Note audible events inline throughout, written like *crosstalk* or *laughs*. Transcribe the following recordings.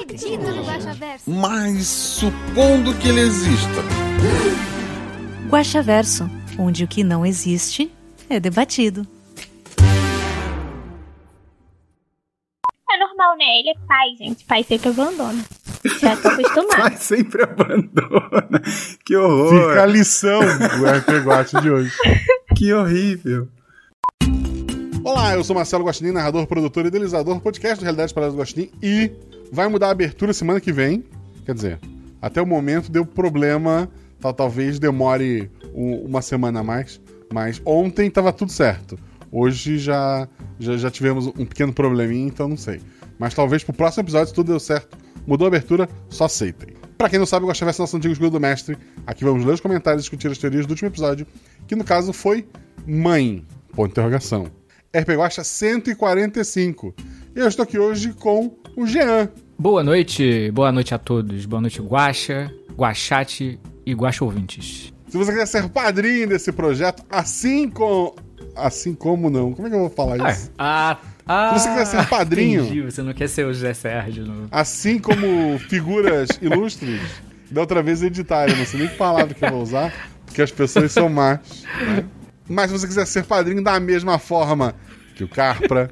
acredito no Guaxaverso. Mas supondo que ele exista. Guaxaverso, onde o que não existe é debatido. É normal, né? Ele é pai, gente. Pai sempre abandona. Já tô acostumada. *laughs* Pai sempre abandona. Que horror. Fica a lição do RPG de hoje. Que horrível. Olá, eu sou Marcelo Guaxinim, narrador, produtor e idealizador do podcast do Realidade Paradas do Guaxinim e vai mudar a abertura semana que vem. Quer dizer, até o momento deu problema, tal, talvez demore um- uma semana a mais, mas ontem tava tudo certo. Hoje já, já, já tivemos um pequeno probleminha, então não sei. Mas talvez pro próximo episódio, se tudo deu certo, mudou a abertura, só aceitem. Pra quem não sabe, eu gostava dessa nosso antigo escudo do mestre. Aqui vamos ler os comentários e discutir as teorias do último episódio, que no caso foi Mãe, ponto de interrogação. RP Guacha 145. E eu estou aqui hoje com o Jean. Boa noite, boa noite a todos. Boa noite, Guaxa, Guachate e Guaxa ouvintes. Se você quiser ser padrinho desse projeto, assim como. Assim como não? Como é que eu vou falar isso? Ah, ah, Se você quiser ser padrinho. Entendi, você não quer ser o José Sérgio. No... Assim como figuras *laughs* ilustres, da outra vez editaram. Não sei nem que palavra que eu vou usar, porque as pessoas são más. né? Mas se você quiser ser padrinho da mesma forma que o Carpra,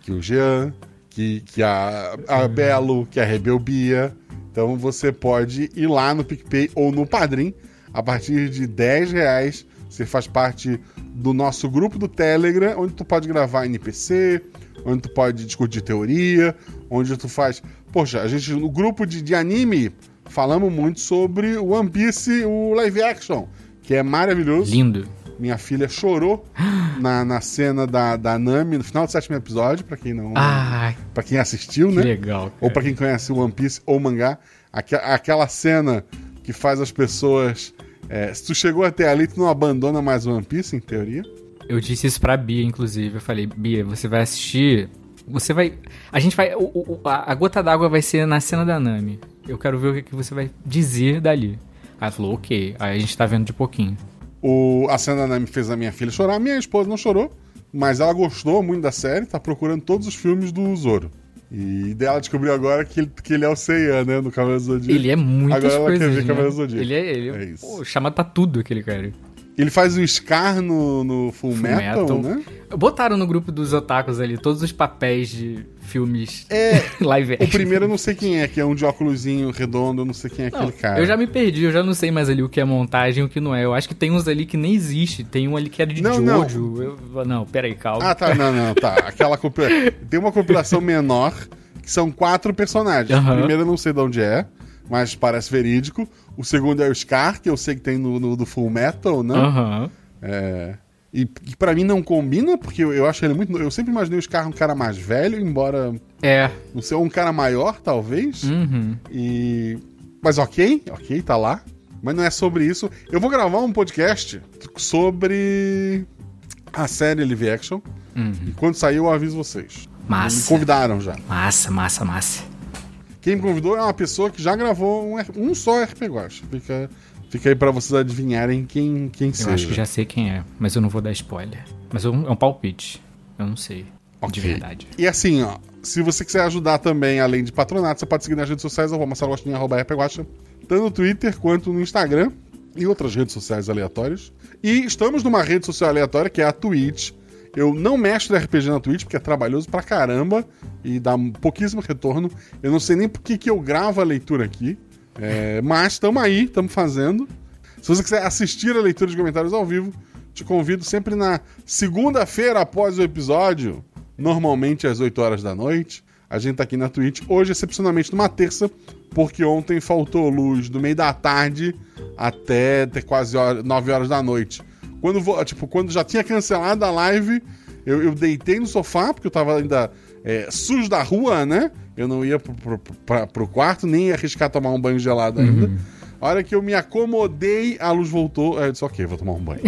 que o Jean, que, que a, a Belo, que a Rebelbia, então você pode ir lá no PicPay ou no Padrim. A partir de 10 reais, você faz parte do nosso grupo do Telegram, onde tu pode gravar NPC, onde tu pode discutir teoria, onde tu faz. Poxa, a gente, no grupo de, de anime, falamos muito sobre o One Piece, o live action, que é maravilhoso. Lindo. Minha filha chorou *gasps* na, na cena da, da Nami, no final do sétimo episódio, pra quem não. Ah, Pra quem assistiu, que né? legal. Ou cara. pra quem conhece o One Piece ou mangá, aque- aquela cena que faz as pessoas. é, se tu chegou até ali, tu não abandona mais o One Piece, em teoria. Eu disse isso pra Bia, inclusive. Eu falei, Bia, você vai assistir. Você vai. A gente vai. o- o- a, gota d'água vai ser na cena da Nami. Eu quero ver o que, que você vai dizer dali. Aí ela falou, ok. Aí a gente tá vendo de pouquinho. O, a cena Nami fez a minha filha chorar. Minha esposa não chorou, mas ela gostou muito da série, tá procurando todos os filmes do Zoro. E dela descobriu agora que ele, que ele é o Seiya, né? No Cavaleiro do Zodíaco. Ele é muitas Agora ela coisas. quer ver né? Cavaleiro do Zodíaco. Ele é, ele é, É pô, chamado pra tudo aquele cara. Ele faz o Scar no, no Full, Full Metal, Metal. né? Botaram no grupo dos otakus ali todos os papéis de filmes É. *laughs* live O action. primeiro eu não sei quem é, que é um de óculosinho redondo, eu não sei quem é Não, aquele cara. Eu já me perdi, eu já não sei mais ali o que é montagem e o que não é. Eu acho que tem uns ali que nem existe. Tem um ali que era de Não, não. Jojo. Eu- não, peraí, calma. Ah, tá, não, não, tá. Aquela compila... *laughs* Tem uma compilação menor, que são quatro personagens. O primeiro eu não sei de onde é, mas parece verídico. O segundo é o Scar, que eu sei que tem no, no- do Full Metal, né? Aham. É... E, e pra mim não combina, porque eu, eu acho ele muito. Eu sempre imaginei o Scar um cara mais velho, embora. É. Não sei, um cara maior, talvez. Uhum. E. Mas ok, ok, tá lá. Mas não é sobre isso. Eu vou gravar um podcast sobre a série live action. Uhum. E quando sair, eu aviso vocês. Me Massa. convidaram já. Massa, massa, massa. Quem me convidou é uma pessoa que já gravou um, um só RP Guacha. Fica, fica aí pra vocês adivinharem quem, quem Eu seja. acho que já sei quem é, mas eu não vou dar spoiler. Mas é um, é um palpite. Eu não sei. De Ok. verdade. E assim, ó, se você quiser ajudar também, além de patronato, você pode seguir nas redes sociais, arroba Marcelo Agostinho, arroba RP Guacha, tanto no Twitter quanto no Instagram e outras redes sociais aleatórias. E estamos numa rede social aleatória, que é a Twitch. Eu não mexo no RPG na Twitch, porque é trabalhoso pra caramba e dá pouquíssimo retorno. Eu não sei nem por que que eu gravo a leitura aqui, é, mas estamos aí, estamos fazendo. Se você quiser assistir a leitura de comentários ao vivo, te convido sempre na segunda-feira após o episódio, normalmente às 8 horas da noite. A gente tá aqui na Twitch, hoje excepcionalmente numa terça, porque ontem faltou luz do meio da tarde até, quase hora- 9 horas da noite. Quando, tipo, quando já tinha cancelado a live, eu, eu deitei no sofá, porque eu tava ainda é, sujo da rua, né? Eu não ia pro, pro, pra, pro quarto, nem ia arriscar tomar um banho gelado ainda. A hora que eu me acomodei, a luz voltou. Aí eu disse, ok, vou tomar um banho.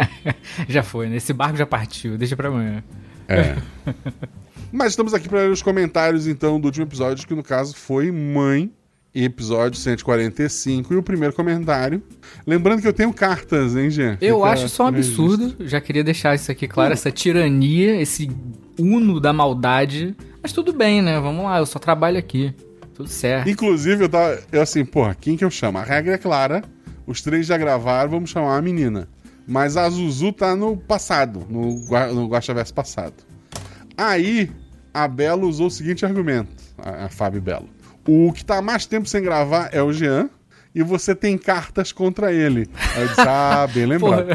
*laughs* já foi, né? Esse barco já partiu, deixa pra amanhã. É. *laughs* Mas estamos aqui para ler os comentários, então, do último episódio, que no caso foi Mãe, episódio 145. E o primeiro comentário. Lembrando que eu tenho cartas, hein, Jean? Eu Fica acho só um pro registro. absurdo, já queria deixar isso aqui claro, essa tirania, esse uno da maldade. Mas tudo bem, né? Vamos lá, eu só trabalho aqui. Tudo certo. Inclusive, eu tava. Eu assim, porra, quem que eu chamo? A regra é clara. Os três já gravaram, vamos chamar a menina. Mas a Zuzu tá no passado, no, no Guaxaverso passado. Aí, a Bela usou o seguinte argumento, a, a Fábio Belo. O que tá mais tempo sem gravar é o Jean, e você tem cartas contra ele. Aí eu disse, ah, bem *laughs* lembrado.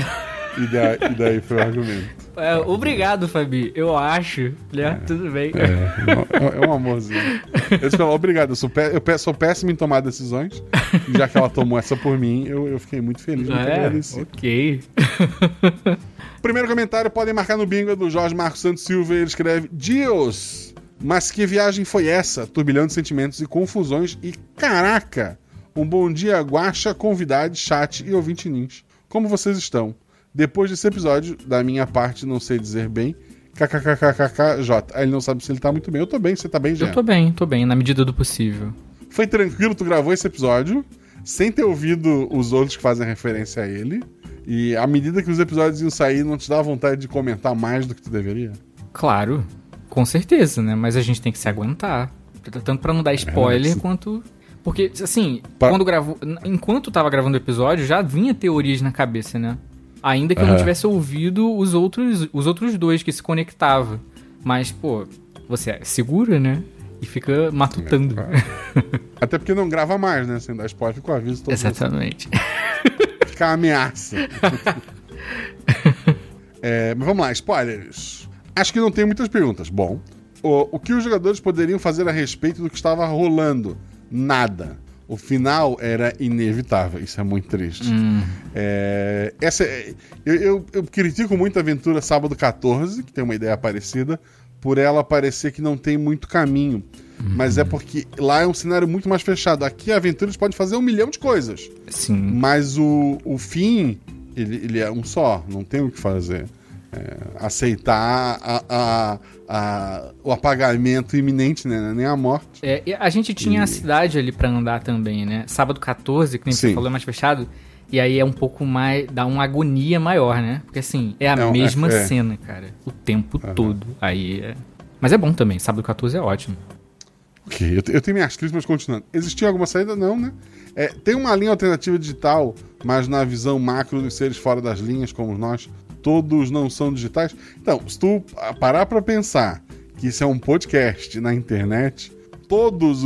E, da- e daí foi o argumento. É, obrigado, Fabi. Eu acho, né? Tudo bem. É, é um amorzinho. Eu ela, obrigado, eu sou, pé- eu sou péssimo em tomar decisões. E já que ela tomou essa por mim, eu, eu fiquei muito feliz, muito É, agradecido. ok. Primeiro comentário, podem marcar no bingo é do Jorge Marcos Santos Silva. Ele escreve: Dios, mas que viagem foi essa? Turbilhão de sentimentos e confusões. E caraca! Um bom dia, guacha, convidado, chat e ouvinte nins. Como vocês estão? Depois desse episódio, da minha parte, não sei dizer bem. KKKKKJ. Aí ele não sabe se ele tá muito bem. Eu tô bem, você tá bem, já? Eu tô bem, tô bem, na medida do possível. Foi tranquilo, tu gravou esse episódio, sem ter ouvido os outros que fazem referência a ele. E à medida que os episódios iam sair, não te dá vontade de comentar mais do que tu deveria? Claro, com certeza, né? Mas a gente tem que se aguentar. Tanto pra não dar spoiler sim. quanto. Porque, assim, Pra- quando gravou. Enquanto tava gravando o episódio, já vinha teorias na cabeça, né? Ainda que eu não tivesse ouvido os outros, os outros dois que se conectavam. Mas, pô, você segura, né? E fica matutando. Até porque não grava mais, né? Sem dar spoiler, fica o aviso todo Exatamente. Fica ameaça. *laughs* É, mas vamos lá, spoilers. Acho que não tem muitas perguntas. Bom, o, o que os jogadores poderiam fazer a respeito do que estava rolando? Nada. O final era inevitável. Isso é muito triste. É, essa, é- eu, eu- eu critico muito a aventura Sábado 14, que tem uma ideia parecida, por ela parecer que não tem muito caminho. Mas é porque lá é um cenário muito mais fechado. Aqui a aventura podem fazer um milhão de coisas. Sim. Mas o, o fim, ele, ele é um só, não tem o que fazer. É, aceitar a- a- a- o apagamento iminente, né? Nem a morte. É, e a gente tinha a cidade ali pra andar também, né? Sábado 14, que nem você Sim. falou, é mais fechado. E aí é um pouco mais. dá uma agonia maior, né? Porque assim, é a É mesma é- cena, cara. O tempo todo. Aí é. Mas é bom também, sábado 14 é ótimo. Ok, eu, eu tenho minhas críticas, mas continuando. Existia alguma saída? Não, né? É, tem uma linha alternativa digital, mas na visão macro dos seres fora das linhas, como nós, todos não são digitais. Então, se tu parar pra pensar que isso é um podcast na internet, todas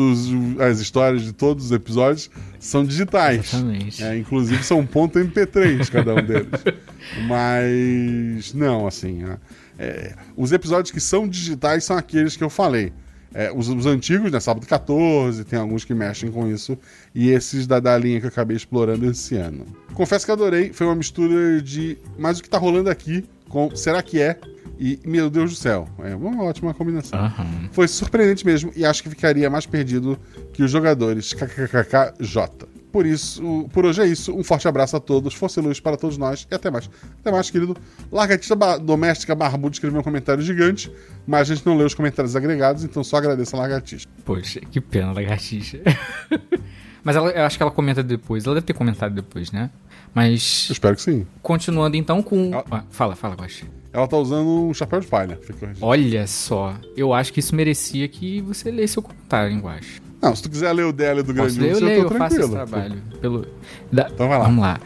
as histórias de todos os episódios são digitais. Exatamente. É, inclusive são ponto .mp3 cada um deles. *laughs* Mas não, assim, né? É, os episódios que são digitais são aqueles que eu falei. É, os, os antigos, né? Sábado 14, tem alguns que mexem com isso. E esses da, da linha que eu acabei explorando esse ano. Confesso que adorei. Foi uma mistura de. Mas o que tá rolando aqui com Será que é? E Meu Deus do céu. É uma ótima combinação. Aham. Foi surpreendente mesmo e acho que ficaria mais perdido que os jogadores KKKKJ. Por isso, por hoje é isso. Um forte abraço a todos, força e luz para todos nós e até mais. Até mais, querido. Largatista ba- Doméstica Barbudo escreveu um comentário gigante, mas a gente não leu os comentários agregados, então só agradeço a Largatista. Poxa, que pena, lagartixa. *laughs* Mas ela, eu acho que ela comenta depois. Ela deve ter comentado depois, né? Mas. Eu espero que sim. Continuando então com. Ah. Ah, fala, fala, Guaxa. Ela tá usando um chapéu de palha. Olha só, eu acho que isso merecia que você lesse o comentário, hein, Guaxa. Não, se tu quiser ler o dela e do Posso grande ler? Eu Urso, leio, eu tô eu faço esse tranquilo. trabalho. Pelo... Da- Então vai lá. Vamos lá.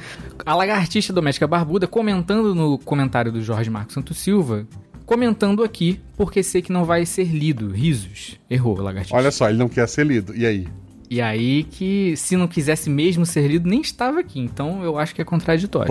A lagartixa doméstica barbuda comentando no comentário do Jorge Marcos Santos Silva, comentando aqui, porque sei que não vai ser lido. Risos. Errou, lagartixa. Olha só, ele não quer ser lido. E aí? E aí que, se não quisesse mesmo ser lido, nem estava aqui. Então eu acho que é contraditório.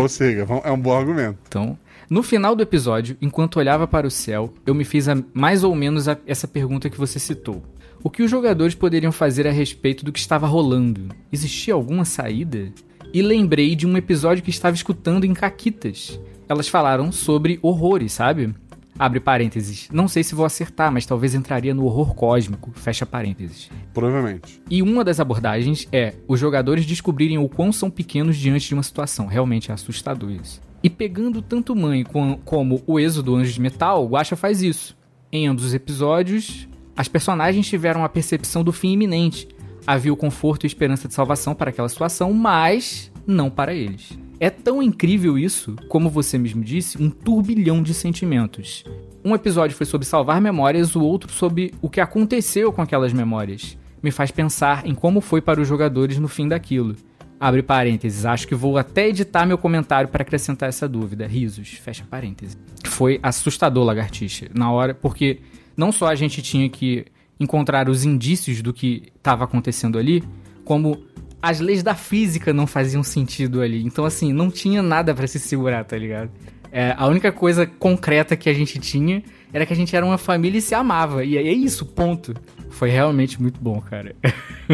Vamos- é um bom argumento. Então, no final do episódio, enquanto olhava para o céu, eu me fiz a- mais ou menos a- essa pergunta que você citou. O que os jogadores poderiam fazer a respeito do que estava rolando? Existia alguma saída? E lembrei de um episódio que estava escutando em Caquitas. Elas falaram sobre horrores, sabe? Abre parênteses. Não sei se vou acertar, mas talvez entraria no horror cósmico. Fecha parênteses. Provavelmente. E uma das abordagens é os jogadores descobrirem o quão são pequenos diante de uma situação. Realmente é assustador isso. E pegando tanto Mãe com- como o Êxodo Anjos de Metal, o Guaxa faz isso. Em ambos os episódios, as personagens tiveram a percepção do fim iminente. Havia o conforto e esperança de salvação para aquela situação, mas não para eles. É tão incrível isso, como você mesmo disse, um turbilhão de sentimentos. Um episódio foi sobre salvar memórias, o outro sobre o que aconteceu com aquelas memórias. Me faz pensar em como foi para os jogadores no fim daquilo. Abre parênteses, acho que vou até editar meu comentário para acrescentar essa dúvida. Risos, fecha parênteses. Foi assustador, lagartixa, na hora, porque não só a gente tinha que encontrar os indícios do que estava acontecendo ali, como as leis da física não faziam sentido ali. Então, assim, não tinha nada pra se segurar, tá ligado? É, a única coisa concreta que a gente tinha era que a gente era uma família e se amava. E é isso, ponto. Foi realmente muito bom, cara.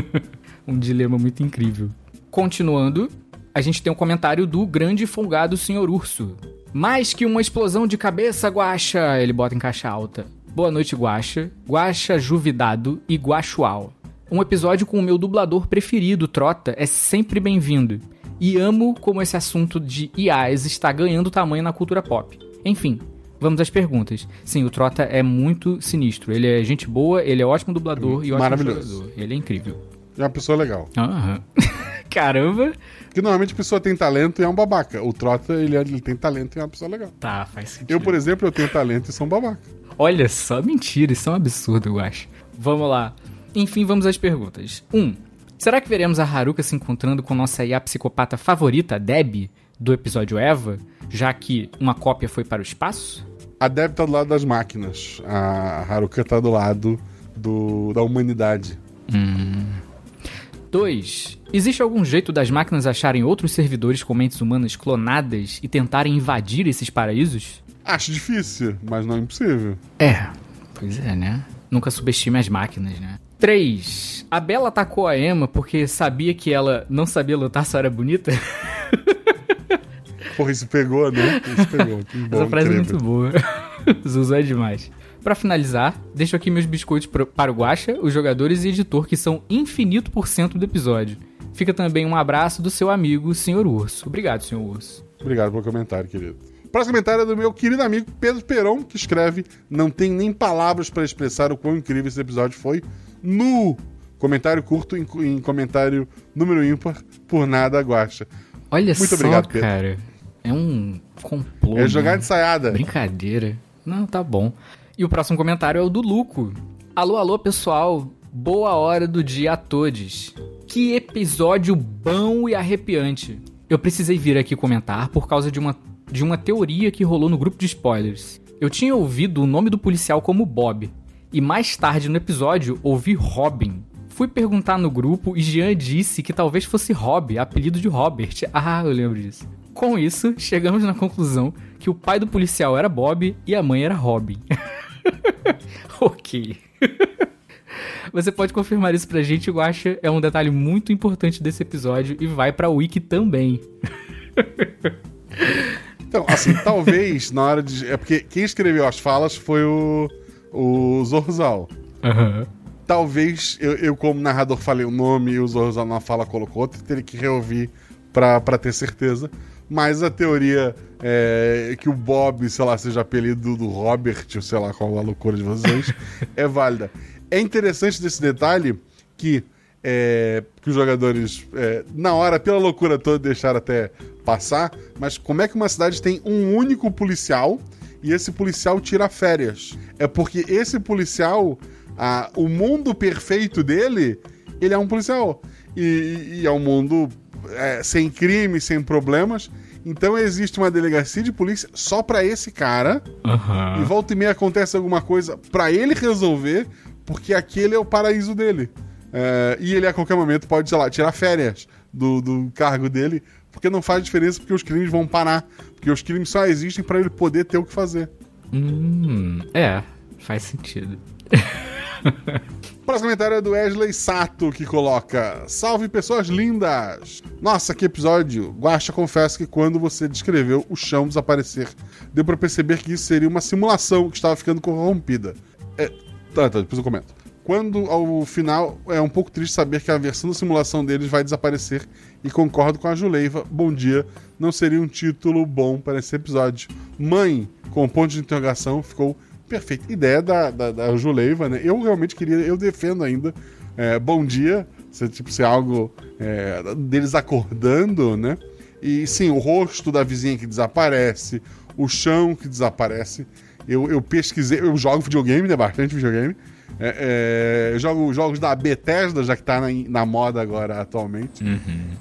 *laughs* um dilema muito incrível. Continuando, a gente tem um comentário do grande folgado Sr. Urso. Mais que uma explosão de cabeça, Guaxa! Ele bota em caixa alta. Boa noite, Guaxa. Guaxa Juvidado e Guaxual. Um episódio com o meu dublador preferido, Trota, é sempre bem-vindo. E amo como esse assunto de IAs está ganhando tamanho na cultura pop. Enfim, vamos às perguntas. Sim, o Trota é muito sinistro. Ele é gente boa, ele é ótimo dublador e ótimo Maravilhoso. jogador. Ele é incrível. É uma pessoa legal. Aham. *laughs* Caramba. Porque normalmente a pessoa tem talento e é um babaca. O Trota, ele, é- ele tem talento e é uma pessoa legal. Tá, faz sentido. Eu, por exemplo, eu tenho talento e sou um babaca. Olha só, mentira, isso é um absurdo, eu acho. Vamos lá. Enfim, vamos às perguntas. 1. Um, será que veremos a Haruka se encontrando com nossa IA psicopata favorita, Deb, do episódio Eva, já que uma cópia foi para o espaço? A Deb tá do lado das máquinas. A Haruka tá do lado do, da humanidade. 2. Existe algum jeito das máquinas acharem outros servidores com mentes humanas clonadas e tentarem invadir esses paraísos? Acho difícil, mas não impossível. É, pois é, né? Nunca subestime as máquinas, né? 3. A Bela atacou a Emma porque sabia que ela não sabia lutar, só era bonita? Porra, isso pegou, né? Isso pegou. Bom, Essa frase é incrível. muito boa. *laughs* Zuzu é demais. Pra finalizar, deixo aqui meus biscoitos para o Guaxa, os jogadores e editor que são infinito por cento do episódio. Fica também um abraço do seu amigo, Sr. Urso. Obrigado, Sr. Urso. Obrigado pelo comentário, querido. Próximo comentário é do meu querido amigo Pedro Peron, que escreve: Não tem nem palavras para expressar o quão incrível esse episódio foi. Nu! Comentário curto em, em comentário número ímpar, por nada guacha. Olha Muito só, obrigado, Pedro. cara. É um complô. É jogar né? de ensaiada. Brincadeira. Não, tá bom. E o próximo comentário é o do Luco. Alô, alô, pessoal. Boa hora do dia a todos. Que episódio bom e arrepiante. Eu precisei vir aqui comentar por causa de uma, de uma teoria que rolou no grupo de spoilers. Eu tinha ouvido o nome do policial como Bob. E mais tarde no episódio ouvi Robin. Fui perguntar no grupo e Jean disse que talvez fosse Rob, apelido de Robert. *laughs* Ah, eu lembro disso. Com isso, chegamos na conclusão que o pai do policial era Bob e a mãe era Robin. *laughs* ok. *laughs* Você pode confirmar isso pra gente, Guaxa. É um detalhe muito importante desse episódio e vai pra Wiki também. Então, assim, *laughs* talvez na hora de. É porque quem escreveu as falas foi o, o Zorzal. Aham. Talvez eu, eu, como narrador, falei o nome e o Zorzal na fala colocou outro, teria que reouvir pra, pra ter certeza. Mas a teoria é, que o Bob, sei lá, seja apelido do Robert, ou sei lá qual a loucura de vocês, *laughs* é válida. É interessante desse detalhe que, é, que os jogadores, é, na hora, pela loucura toda, deixaram até passar, mas como é que uma cidade tem um único policial e esse policial tira férias? É porque esse policial, ah, o mundo perfeito dele, ele é um policial. E, e é um mundo é, sem crime, sem problemas. Então existe uma delegacia de polícia só pra esse cara. Aham. E volta e meia acontece alguma coisa pra ele resolver, porque aquele é o paraíso dele. É, e ele a qualquer momento pode, sei lá, tirar férias do, do cargo dele, porque não faz diferença, porque os crimes vão parar. Porque os crimes só existem pra ele poder ter o que fazer. Hum, é, faz sentido. O *laughs* próximo comentário é do Wesley Sato, que coloca: Salve pessoas lindas! Nossa, que episódio! Guaxa, confesso que quando você descreveu o chão desaparecer, deu pra perceber que isso seria uma simulação que estava ficando corrompida. É, tá, tá, depois eu comento. Quando ao final é um pouco triste saber que a versão da simulação deles vai desaparecer e concordo com a Juleiva. Bom dia, não seria um título bom para esse episódio. Mãe, com ponto de interrogação, ficou perfeita. Ideia da, da, da Juleiva, né? Eu realmente queria, eu defendo ainda. É, bom dia, ser, tipo, ser algo é, deles acordando, né? E sim, o rosto da vizinha que desaparece, o chão que desaparece. Eu, eu pesquisei, eu jogo videogame, né? Bastante videogame. É, é, eu jogo jogos da Bethesda, já que tá na, na moda agora atualmente.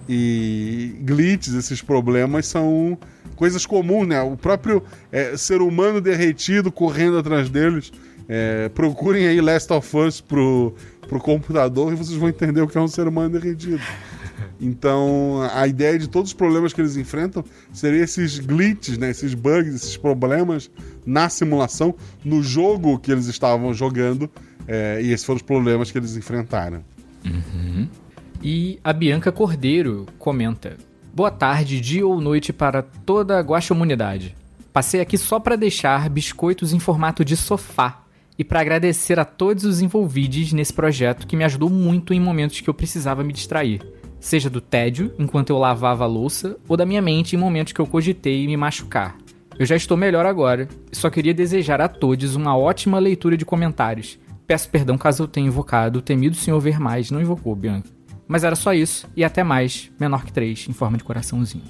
E glitches, esses problemas são coisas comuns, né? O próprio é, ser humano derretido correndo atrás deles. É, procurem aí Last of Us pro, pro computador e vocês vão entender o que é um ser humano derretido. *laughs* Então, a ideia de todos os problemas que eles enfrentam seria esses glitches, né? esses bugs, esses problemas na simulação, no jogo que eles estavam jogando. É, e esses foram os problemas que eles enfrentaram. E a Bianca Cordeiro comenta: Boa tarde, dia ou noite para toda a guaxamunidade. Passei aqui só para deixar biscoitos em formato de sofá e para agradecer a todos os envolvidos nesse projeto que me ajudou muito em momentos que eu precisava me distrair. Seja do tédio, enquanto eu lavava a louça, ou da minha mente em momentos que eu cogitei me machucar. Eu já estou melhor agora e só queria desejar a todos uma ótima leitura de comentários. Peço perdão caso eu tenha invocado o temido Senhor Ver Mais, não invocou, Bianca. Mas era só isso, e até mais, menor que 3, em forma de coraçãozinho.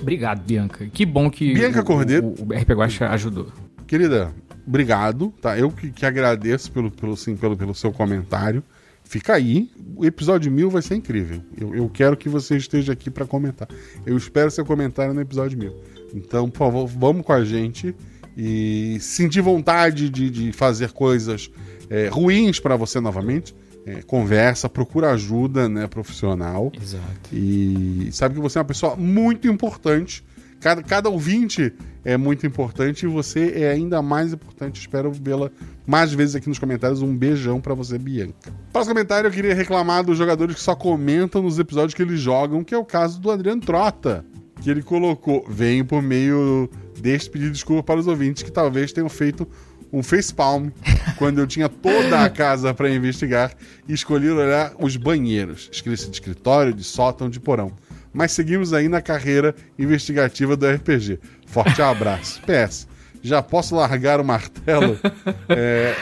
Obrigado, Bianca. Que bom que Bianca o, Cordeiro. o, o RP Guacha ajudou. Querida, obrigado, tá? Eu que, que agradeço pelo, pelo, sim, pelo, pelo seu comentário. Fica aí, o episódio 1000 vai ser incrível. Eu, eu quero que você esteja aqui para comentar. Eu espero seu comentário no episódio 1000. Então, por favor, vamos com a gente e sentir vontade de, de fazer coisas é, ruins para você novamente. É, conversa, procura ajuda né, profissional. Exato. E sabe que você é uma pessoa muito importante. Cada, cada ouvinte é muito importante e você é ainda mais importante. Espero vê-la mais vezes aqui nos comentários. Um beijão pra você, Bianca. Próximo comentário, eu queria reclamar dos jogadores que só comentam nos episódios que eles jogam, que é o caso do Adriano Trota. Que ele colocou, venho por meio deste pedir desculpa para os ouvintes que talvez tenham feito um facepalm *laughs* quando eu tinha toda a casa para investigar e escolhi olhar os banheiros. Esqueci de escritório, de sótão, de porão. Mas seguimos aí na carreira investigativa do RPG. Forte abraço. PS. Já posso largar o martelo? *laughs* É,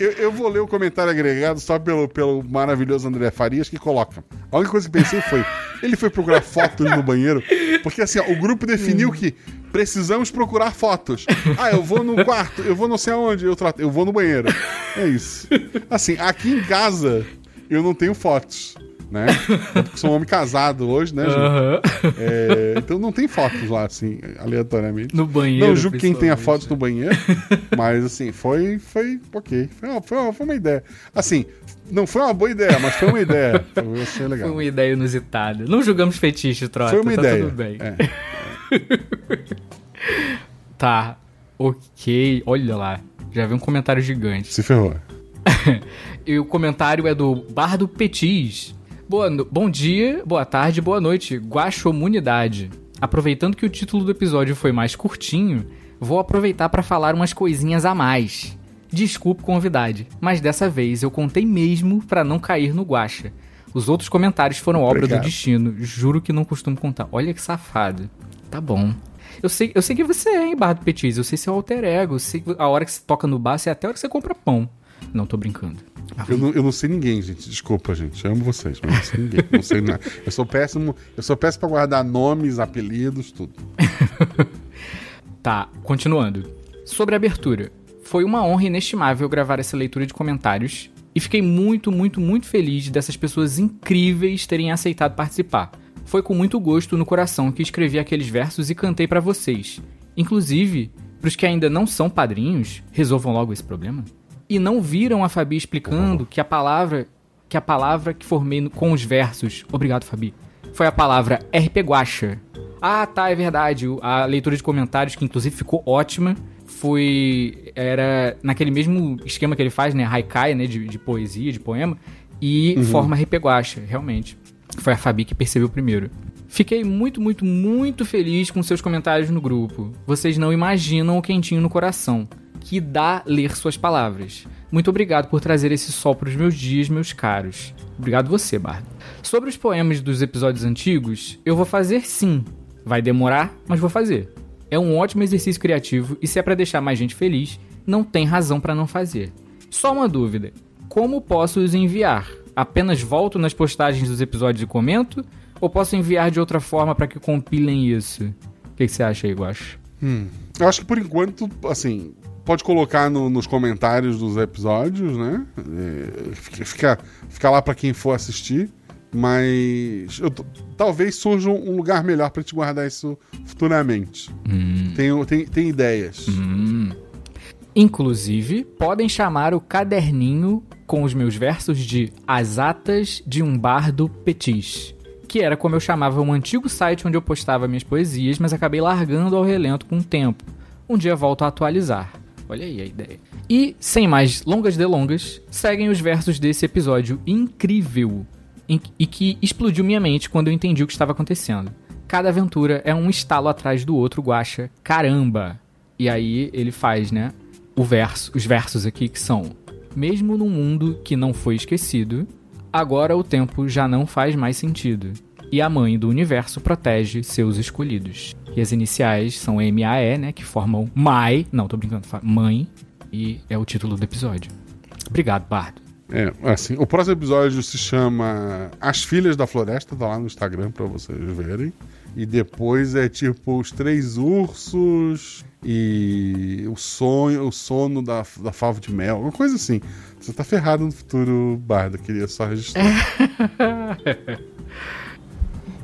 eu, eu vou ler o comentário agregado só pelo, pelo maravilhoso André Farias que coloca. A única coisa que pensei foi: ele foi procurar fotos no banheiro, porque assim, ó, o grupo definiu que precisamos procurar fotos. Ah, eu vou no quarto, eu vou não sei aonde, eu, trato, eu vou no banheiro. É isso. Assim, aqui em casa eu não tenho fotos. Né? Sou um homem casado hoje, né? Aham. É, então não tem fotos lá, assim, aleatoriamente. No banheiro. Não julgo quem tenha fotos no banheiro, mas assim, foi, foi ok. Foi uma, foi, uma, foi uma ideia. Assim, não foi uma boa ideia, mas foi uma ideia. Foi legal. Foi uma ideia inusitada. Não julgamos fetiche, Trota. Foi uma tá ideia. tudo bem. É. *laughs* Tá. Ok. Olha lá. Já vi um comentário gigante. Se ferrou. *laughs* E o comentário é do Bardo Petis. Boa, no- bom dia, boa tarde, boa noite, Guaxomunidade. Aproveitando que o título do episódio foi mais curtinho, vou aproveitar para falar umas coisinhas a mais. Desculpe convidade, mas dessa vez eu contei mesmo para não cair no guacha. Os outros comentários foram obra Obrigado. do destino, juro que não costumo contar. Olha que safado. Tá bom. Eu sei, eu sei que você é, hein, Bardo Petis. Eu sei seu alter ego. Eu sei que a hora que você toca no bar, é até a hora que você compra pão. Não, tô brincando. Eu não, eu não sei ninguém, gente. Desculpa, gente. Eu amo vocês, mas não sei ninguém. Não sei nada. Eu sou péssimo. Eu sou péssimo pra guardar nomes, apelidos, tudo. *laughs* Tá, continuando. Sobre a abertura. Foi uma honra inestimável gravar essa leitura de comentários e fiquei muito, muito, muito feliz dessas pessoas incríveis terem aceitado participar. Foi com muito gosto no coração que escrevi aqueles versos e cantei pra vocês. Inclusive, pros que ainda não são padrinhos, resolvam logo esse problema. E não viram a Fabi explicando que a palavra que a palavra que formei com os versos, obrigado Fabi, foi a palavra RP Guacha. Ah, tá, é verdade. A leitura de comentários, que inclusive ficou ótima, foi. Era naquele mesmo esquema que ele faz, né? Haikai, né? De, de poesia, de poema. E Uhum. forma repeguacha, realmente. Foi a Fabi que percebeu primeiro. Fiquei muito, muito, muito feliz com seus comentários no grupo. Vocês não imaginam o quentinho no coração que dá ler suas palavras. Muito obrigado por trazer esse sol para os meus dias, meus caros. Obrigado você, Bardo. Sobre os poemas dos episódios antigos, eu vou fazer sim. Vai demorar, mas vou fazer. É um ótimo exercício criativo e se é para deixar mais gente feliz, não tem razão para não fazer. Só uma dúvida: como posso os enviar? Apenas volto nas postagens dos episódios e comento? Ou posso enviar de outra forma para que compilem isso? O que, que você acha aí, Guacho? Hum. Eu acho que por enquanto, assim, pode colocar no- nos comentários dos episódios, né? É, fica, fica, lá pra quem for assistir. Mas eu talvez surja um lugar melhor pra te guardar isso futuramente. Tem, tem, tem ideias. Inclusive, podem chamar o caderninho com os meus versos de As Atas de um Bardo Petis, que era como eu chamava um antigo site onde eu postava minhas poesias, mas acabei largando ao relento com o tempo. Um dia volto a atualizar. Olha aí a ideia. E, sem mais longas delongas, seguem os versos desse episódio incrível e que explodiu minha mente quando eu entendi o que estava acontecendo. Cada aventura é um estalo atrás do outro, guacha. Caramba! E aí ele faz, né? O verso, os versos aqui que são: Mesmo num mundo que não foi esquecido, agora o tempo já não faz mais sentido. E a mãe do universo protege seus escolhidos. E as iniciais são M-A-E, né? Que formam Mai. Não, tô brincando, mãe. E é o título do episódio. Obrigado, Bardo. É, assim, o próximo episódio se chama As Filhas da Floresta, tá lá no Instagram pra vocês verem. E depois é tipo os três ursos e o sonho, o sono da, da fava de mel, uma coisa assim. Você tá ferrado no futuro, Bardo, queria só registrar. *laughs*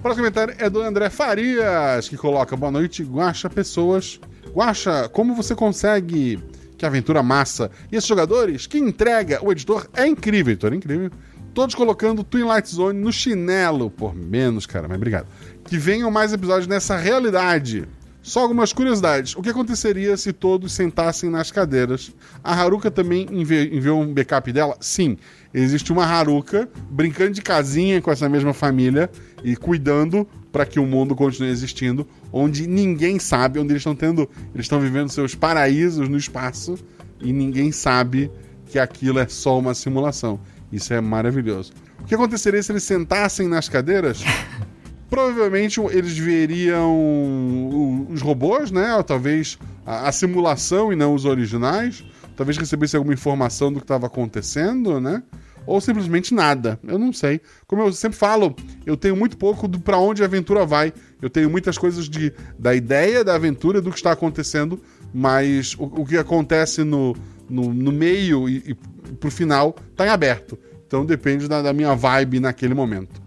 Próximo comentário é do André Farias, que coloca: Boa noite, Guacha Pessoas. Guacha, como você consegue? Que aventura massa. E esses jogadores? Que entrega! O editor é incrível, editor é incrível. Todos colocando Twilight Zone no chinelo. Por menos, cara, mas obrigado. Que venham mais episódios nessa realidade. Só algumas curiosidades. O que aconteceria se todos sentassem nas cadeiras? A Haruka também envi- enviou um backup dela? Sim. Existe uma Haruka brincando de casinha com essa mesma família e cuidando para que o mundo continue existindo, onde ninguém sabe, onde eles estão tendo, eles estão vivendo seus paraísos no espaço e ninguém sabe que aquilo é só uma simulação. Isso é maravilhoso. O que aconteceria se eles sentassem nas cadeiras? *laughs* Provavelmente eles veriam os robôs, né? Ou talvez a, a simulação e não os originais. Talvez recebesse alguma informação do que estava acontecendo, né? Ou simplesmente nada. Eu não sei. Como eu sempre falo, eu tenho muito pouco do para onde a aventura vai. Eu tenho muitas coisas de, da ideia da aventura, do que está acontecendo, mas o, o que acontece no, no, no meio e, e pro final tá em aberto. Então depende da, da minha vibe naquele momento.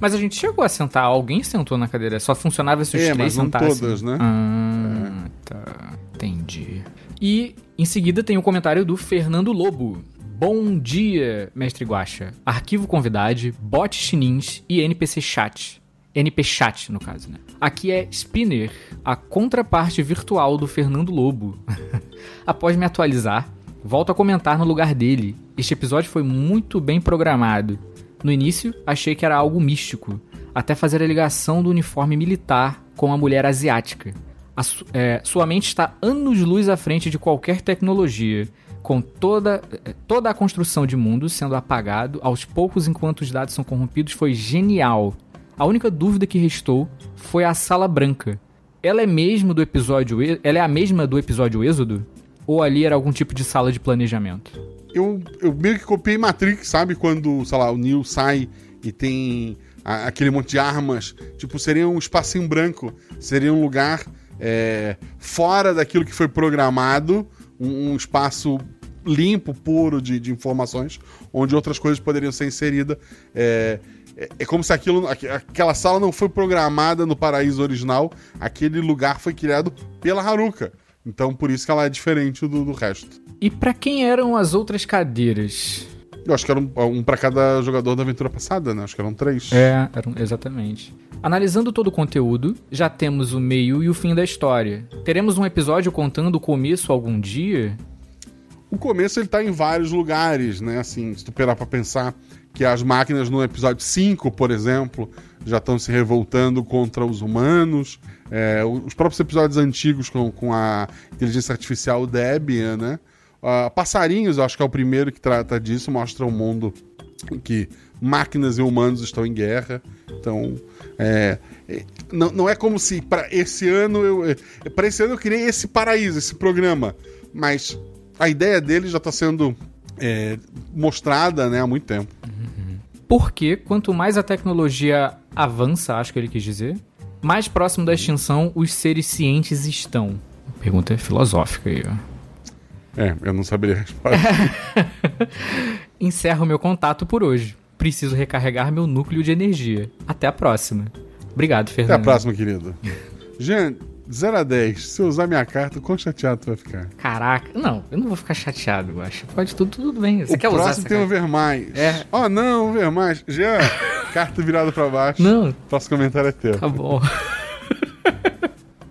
Mas a gente chegou a sentar, alguém sentou na cadeira, só funcionava se os É, três mas não sentassem. todas, né? Ah, tá. Entendi. E em seguida tem o comentário do Fernando Lobo. Bom dia, mestre Guacha. Arquivo convidade, bot chinins e NPC chat. NP chat, no caso, né? Aqui é Spinner, a contraparte virtual do Fernando Lobo. *laughs* Após me atualizar, volto a comentar no lugar dele. Este episódio foi muito bem programado. No início, achei que era algo místico, até fazer a ligação do uniforme militar com a mulher asiática. A su- é, sua mente está anos-luz à frente de qualquer tecnologia, com toda, toda a construção de mundo sendo apagado aos poucos enquanto os dados são corrompidos foi genial. A única dúvida que restou foi a sala branca. Ela é mesmo do episódio, ela é a mesma do episódio Êxodo? Ou ali era algum tipo de sala de planejamento? eu, eu meio que copiei Matrix, sabe? Quando, sei lá, o Neo sai e tem a- aquele monte de armas. Tipo, seria um espacinho branco. Seria um lugar é, fora daquilo que foi programado. Um, um espaço limpo, puro de, de informações, onde outras coisas poderiam ser inseridas. É, é, é como se aquilo, aqu- aquela sala não foi programada no paraíso original. Aquele lugar foi criado pela Haruka. Então, por isso que ela é diferente do, do resto. E pra quem eram as outras cadeiras? Eu acho que era um, um para cada jogador da aventura passada, né? Acho que eram três. É, eram, exatamente. Analisando todo o conteúdo, já temos o meio e o fim da história. Teremos um episódio contando o começo algum dia? O começo ele tá em vários lugares, né? Assim, se tu parar pra pensar que as máquinas no episódio 5, por exemplo, já estão se revoltando contra os humanos. É, os próprios episódios antigos com, com a inteligência artificial Debian, né? Uh, Passarinhos, acho que é o primeiro que trata disso, mostra um mundo em que máquinas e humanos estão em guerra. Então, é, é, não, não é como se para esse ano eu é, para esse ano eu criei esse paraíso, esse programa, mas a ideia dele já está sendo é, mostrada né, há muito tempo. Porque quanto mais a tecnologia avança, acho que ele quis dizer, mais próximo da extinção os seres cientes estão. Pergunta filosófica aí, ó. É, eu não saberia a resposta. *laughs* Encerro meu contato por hoje. Preciso recarregar meu núcleo de energia. Até a próxima. Obrigado, Fernando. Até a próxima, querido. *laughs* Jean, 0 a 10. Se eu usar minha carta, quão chateado tu vai ficar? Caraca, não, eu não vou ficar chateado, eu acho. Pode tudo, tudo bem. Você o quer usar próximo essa tem carta? o ver mais. É. Oh, não, o ver mais. Jean, *laughs* carta virada pra baixo. Não. Próximo comentário é teu. Tá bom.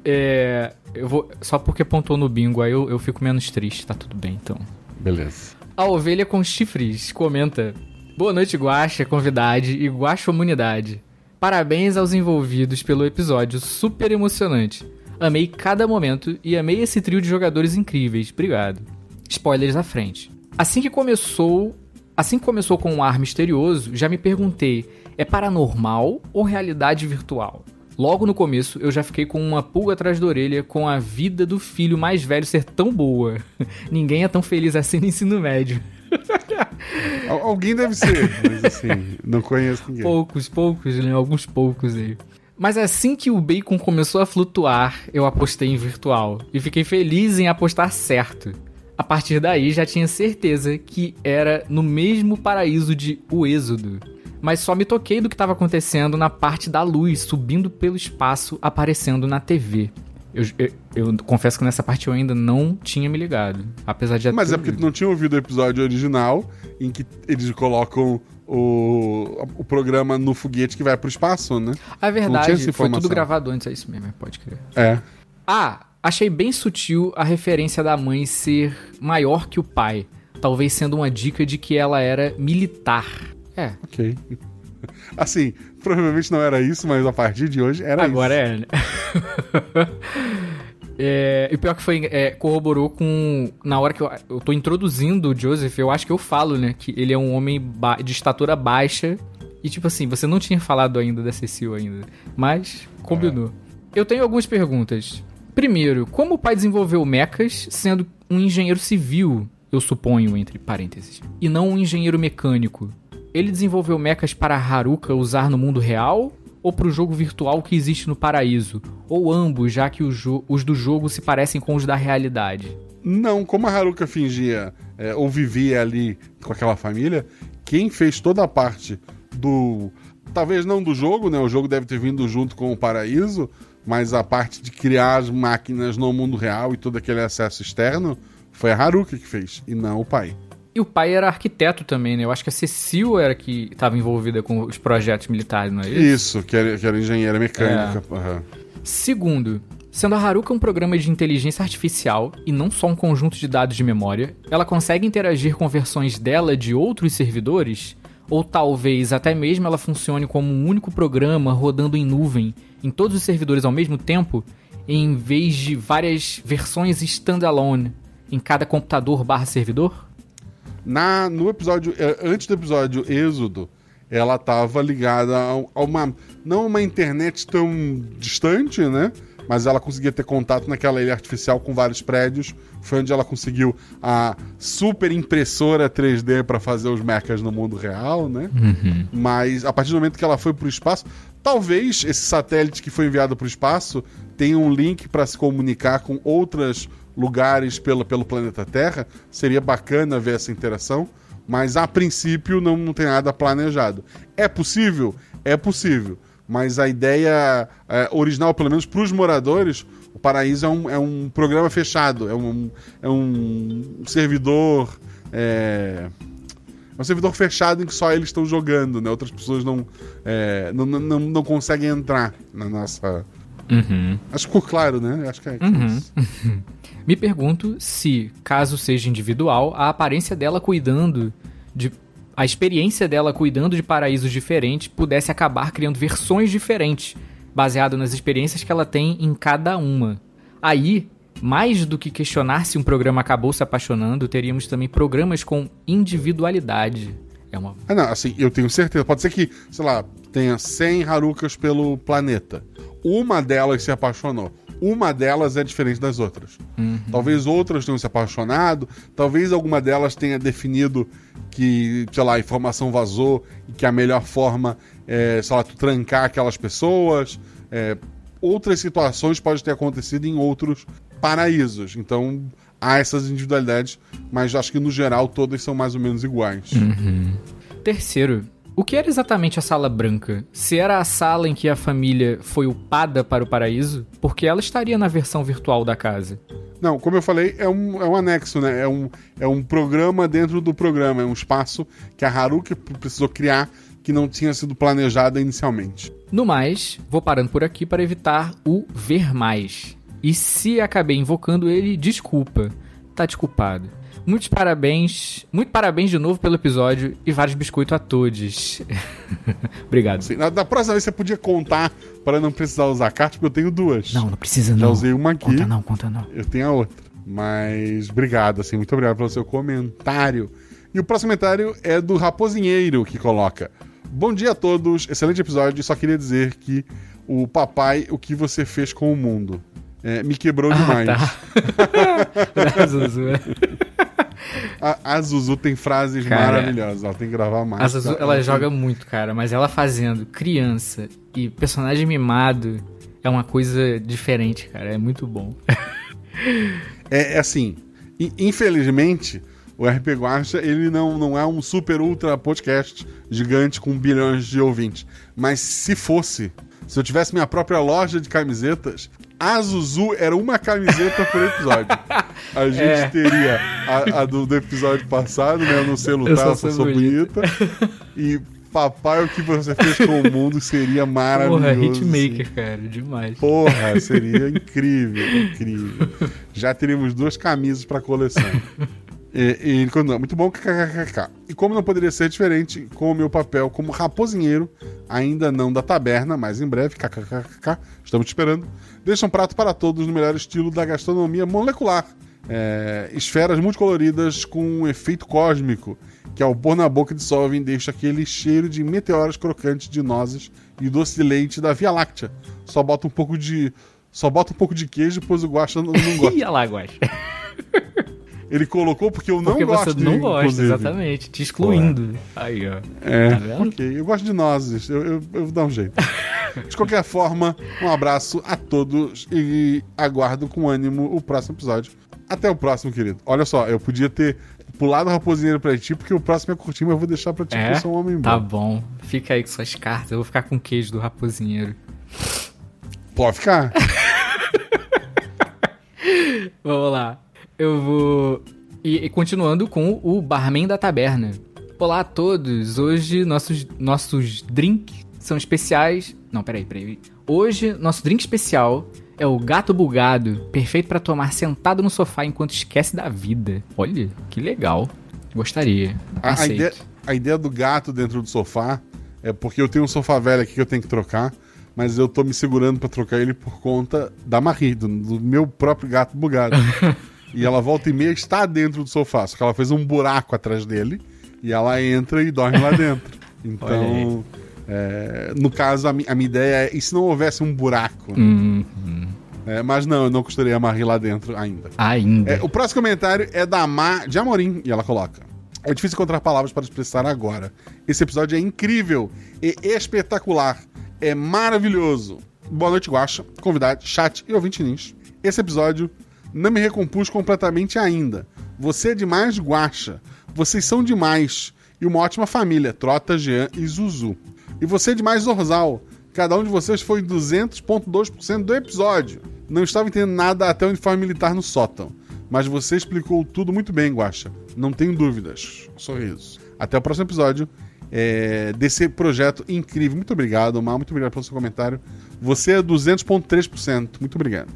é. Eu vou. Só porque pontuou no bingo, aí eu, eu fico menos triste, tá tudo bem, então. Beleza. A ovelha com chifres comenta: Boa noite, Guaxa, convidade e Guaxa Comunidade. Parabéns aos envolvidos pelo episódio super emocionante. Amei cada momento e amei esse trio de jogadores incríveis. Obrigado. Spoilers à frente. Assim que começou, assim que começou com um ar misterioso, já me perguntei: é paranormal ou realidade virtual? Logo no começo, eu já fiquei com uma pulga atrás da orelha com a vida do filho mais velho ser tão boa. *laughs* Ninguém é tão feliz assim no ensino médio. *laughs* Al- Alguém deve ser, mas assim, não conheço ninguém. Poucos, poucos, né? Alguns poucos aí. Mas assim que o bacon começou a flutuar, eu apostei em virtual. E fiquei feliz em apostar certo. A partir daí já tinha certeza que era no mesmo paraíso de O Êxodo. Mas só me toquei do que estava acontecendo na parte da luz subindo pelo espaço, aparecendo na TV. Eu, eu- eu confesso que nessa parte eu ainda não tinha me ligado. Apesar de Mas é porque tu não tinha ouvido o episódio original em que eles colocam o, o programa no foguete que vai pro espaço, né? É verdade, foi tudo gravado antes, é isso mesmo, pode crer. É. Ah, achei bem sutil a referência da mãe ser maior que o pai. Talvez sendo uma dica de que ela era militar. É, Ok. *laughs* Assim, provavelmente não era isso, mas a partir de hoje era agora isso. é, né? *laughs* É, e pior que foi, é, corroborou com. Na hora que eu, eu tô introduzindo o Joseph, eu acho que eu falo, né? Que ele é um homem de estatura baixa. E tipo assim, você não tinha falado ainda da Cecil ainda. Mas combinou. Eu tenho algumas perguntas. Primeiro, como o pai desenvolveu mechas sendo um engenheiro civil, eu suponho, entre parênteses, e não um engenheiro mecânico? Ele desenvolveu mechas para Haruka usar no mundo real ou para o jogo virtual que existe no paraíso? Ou ambos, já que os do jogo se parecem com os da realidade? Não, como a Haruka fingia é, ou vivia ali com aquela família, quem fez toda a parte do. Talvez não do jogo, né? O jogo deve ter vindo junto com o paraíso, mas a parte de criar as máquinas no mundo real e todo aquele acesso externo foi a Haruka que fez, e não o pai. E o pai era arquiteto também, né? Eu acho que a Cecil era que estava envolvida com os projetos militares, não é isso? Isso, que era, que era engenheira mecânica. É. aham. Segundo, sendo a Haruka um programa de inteligência artificial e não só um conjunto de dados de memória, ela consegue interagir com versões dela de outros servidores? Ou talvez até mesmo ela funcione como um único programa rodando em nuvem em todos os servidores ao mesmo tempo, em vez de várias versões standalone em cada computador barra servidor? Na, no episódio. eh, Antes do episódio Êxodo, ela estava ligada a, a uma. Não uma internet tão distante, né? Mas ela conseguia ter contato naquela ilha artificial com vários prédios. Foi onde ela conseguiu a super impressora 3D para fazer os mechas no mundo real, né? Mas a partir do momento que ela foi para o espaço, talvez esse satélite que foi enviado para o espaço tenha um link para se comunicar com outros lugares pelo, pelo planeta Terra. Seria bacana ver essa interação, mas a princípio não, não tem nada planejado. É possível? É possível. Mas a ideia é, original, pelo menos para os moradores, o Paraíso é um, é um programa fechado, é um, é um servidor. é, É um servidor fechado em que só eles estão jogando, né? Outras pessoas não, é, não, não, não, não conseguem entrar na nossa. Uhum. Acho que ficou claro, né? Acho que é Uhum. isso. *laughs* Me pergunto se, caso seja individual, a aparência dela cuidando de. A experiência dela cuidando de paraísos diferentes pudesse acabar criando versões diferentes, baseado nas experiências que ela tem em cada uma. Aí, mais do que questionar se um programa acabou se apaixonando, teríamos também programas com individualidade. É uma. Ah, não, assim, eu tenho certeza. Pode ser que, sei lá, tenha 100 Harukas pelo planeta. Uma delas se apaixonou. Uma delas é diferente das outras. Talvez outras tenham se apaixonado, talvez alguma delas tenha definido que, sei lá, a informação vazou e que a melhor forma é, sei lá, tu trancar aquelas pessoas. É, outras situações podem ter acontecido em outros paraísos. Então há essas individualidades, mas acho que no geral todas são mais ou menos iguais. Terceiro, o que era exatamente a sala branca? Se era a sala em que a família foi upada para o paraíso, porque ela estaria na versão virtual da casa. Não, como eu falei, é um, é um anexo, né? É um, é um programa dentro do programa, é um espaço que a Haruki precisou criar que não tinha sido planejada inicialmente. No mais, vou parando por aqui para evitar o ver mais. E se acabei invocando ele, desculpa. Tá desculpado. Muitos parabéns, muito parabéns de novo pelo episódio e vários biscoitos a todos. *laughs* Obrigado. Assim, na, da próxima vez você podia contar para não precisar usar cartas, porque eu tenho duas. Não, não precisa Já não. usei uma aqui. Conta não, conta não. Eu tenho a outra. Mas obrigado, assim, muito obrigado pelo seu comentário. E o próximo comentário é do Raposinheiro, que coloca: Bom dia a todos, excelente episódio. Só queria dizer que o papai, o que você fez com o mundo? É, me quebrou demais. *laughs* tá. Zuzu. A, a Zuzu tem frases Cara, maravilhosas. Ela tem que gravar mais. A Zuzu, ela tem- joga muito, cara, mas ela fazendo criança e personagem mimado é uma coisa diferente, cara. É muito bom. *laughs* É, é assim, infelizmente, o RP Guacha, ele não, não é um super ultra podcast gigante com bilhões de ouvintes. Mas se fosse, se eu tivesse minha própria loja de camisetas, a Zuzu era uma camiseta por episódio. A *laughs* gente É. teria a, a do, do episódio passado, né? Eu não sei lutar, Eu só sou sou bonita. E papai, o que você fez com o mundo seria maravilhoso. Porra, assim. hitmaker, cara, demais. Porra, *laughs* seria incrível, incrível. Já teríamos duas camisas pra coleção. E, e ele muito bom, kkkk. E como não poderia ser diferente com o meu papel como raposinheiro, ainda não da taberna, mas em breve, kkkk, estamos te esperando. Deixa um prato para todos no melhor estilo da gastronomia molecular. É, esferas multicoloridas com um efeito cósmico, que ao pôr na boca dissolvem deixa aquele cheiro de meteoros crocantes de nozes e doce de leite da Via Láctea. Só bota um pouco de. Só bota um pouco de queijo, pois o Guaxa não, não *laughs* gosta. Ia lá, Guax. Ele colocou porque eu não Porque gosto. você não gosta, inclusive. exatamente. Te excluindo. Aí, ó. É, Tá vendo? ok. Eu gosto de nozes. Eu, eu, eu vou dar um jeito. *laughs* de qualquer forma, um abraço a todos e aguardo com ânimo o próximo episódio. Até o próximo, querido. Olha só, eu podia ter pulado o raposinheiro pra ti, porque o próximo é curtinho, mas eu vou deixar pra ti, porque É? eu sou um homem bom. Tá bom. Fica aí com suas cartas. Eu vou ficar com o queijo do raposinheiro. Pode ficar. *laughs* Vamos lá. Eu vou. E, e continuando com o barman da taberna. Olá a todos. Hoje nossos, nossos drinks são especiais. Não, peraí, peraí. Hoje nosso drink especial é o gato bugado, perfeito pra tomar sentado no sofá enquanto esquece da vida. Olha, que legal. Gostaria. A, a ideia, a ideia do gato dentro do sofá é porque eu tenho um sofá velho aqui que eu tenho que trocar, mas eu tô me segurando pra trocar ele por conta da Marie, do, do meu próprio gato bugado. *laughs* e ela volta e meia está dentro do sofá, só que ela fez um buraco atrás dele e ela entra e dorme lá dentro. *laughs* Então, é, no caso, a, mi- a minha ideia é: e se não houvesse um buraco? Hum, É, mas não, eu não costureei a Marie lá dentro ainda. ainda. É, o próximo comentário é da Má de Amorim, e ela coloca: É difícil encontrar palavras para expressar agora. Esse episódio é incrível e espetacular. É maravilhoso. Boa noite, Guaxa, convidado, chat e ouvinte Nins. Esse episódio não me recompus completamente ainda. Você é demais, Guaxa. Vocês são demais. E uma ótima família, Trota, Jean e Zuzu. E você é demais, Zorzal. Cada um de vocês foi 200,2% do episódio. Não estava entendendo nada até o uniforme militar no sótão. Mas você explicou tudo muito bem, Guaxa. Não tenho dúvidas. Sorriso. Até o próximo episódio é, desse projeto incrível. Muito obrigado, Mar. Muito obrigado pelo seu comentário. Você é 200,3%. Muito obrigado.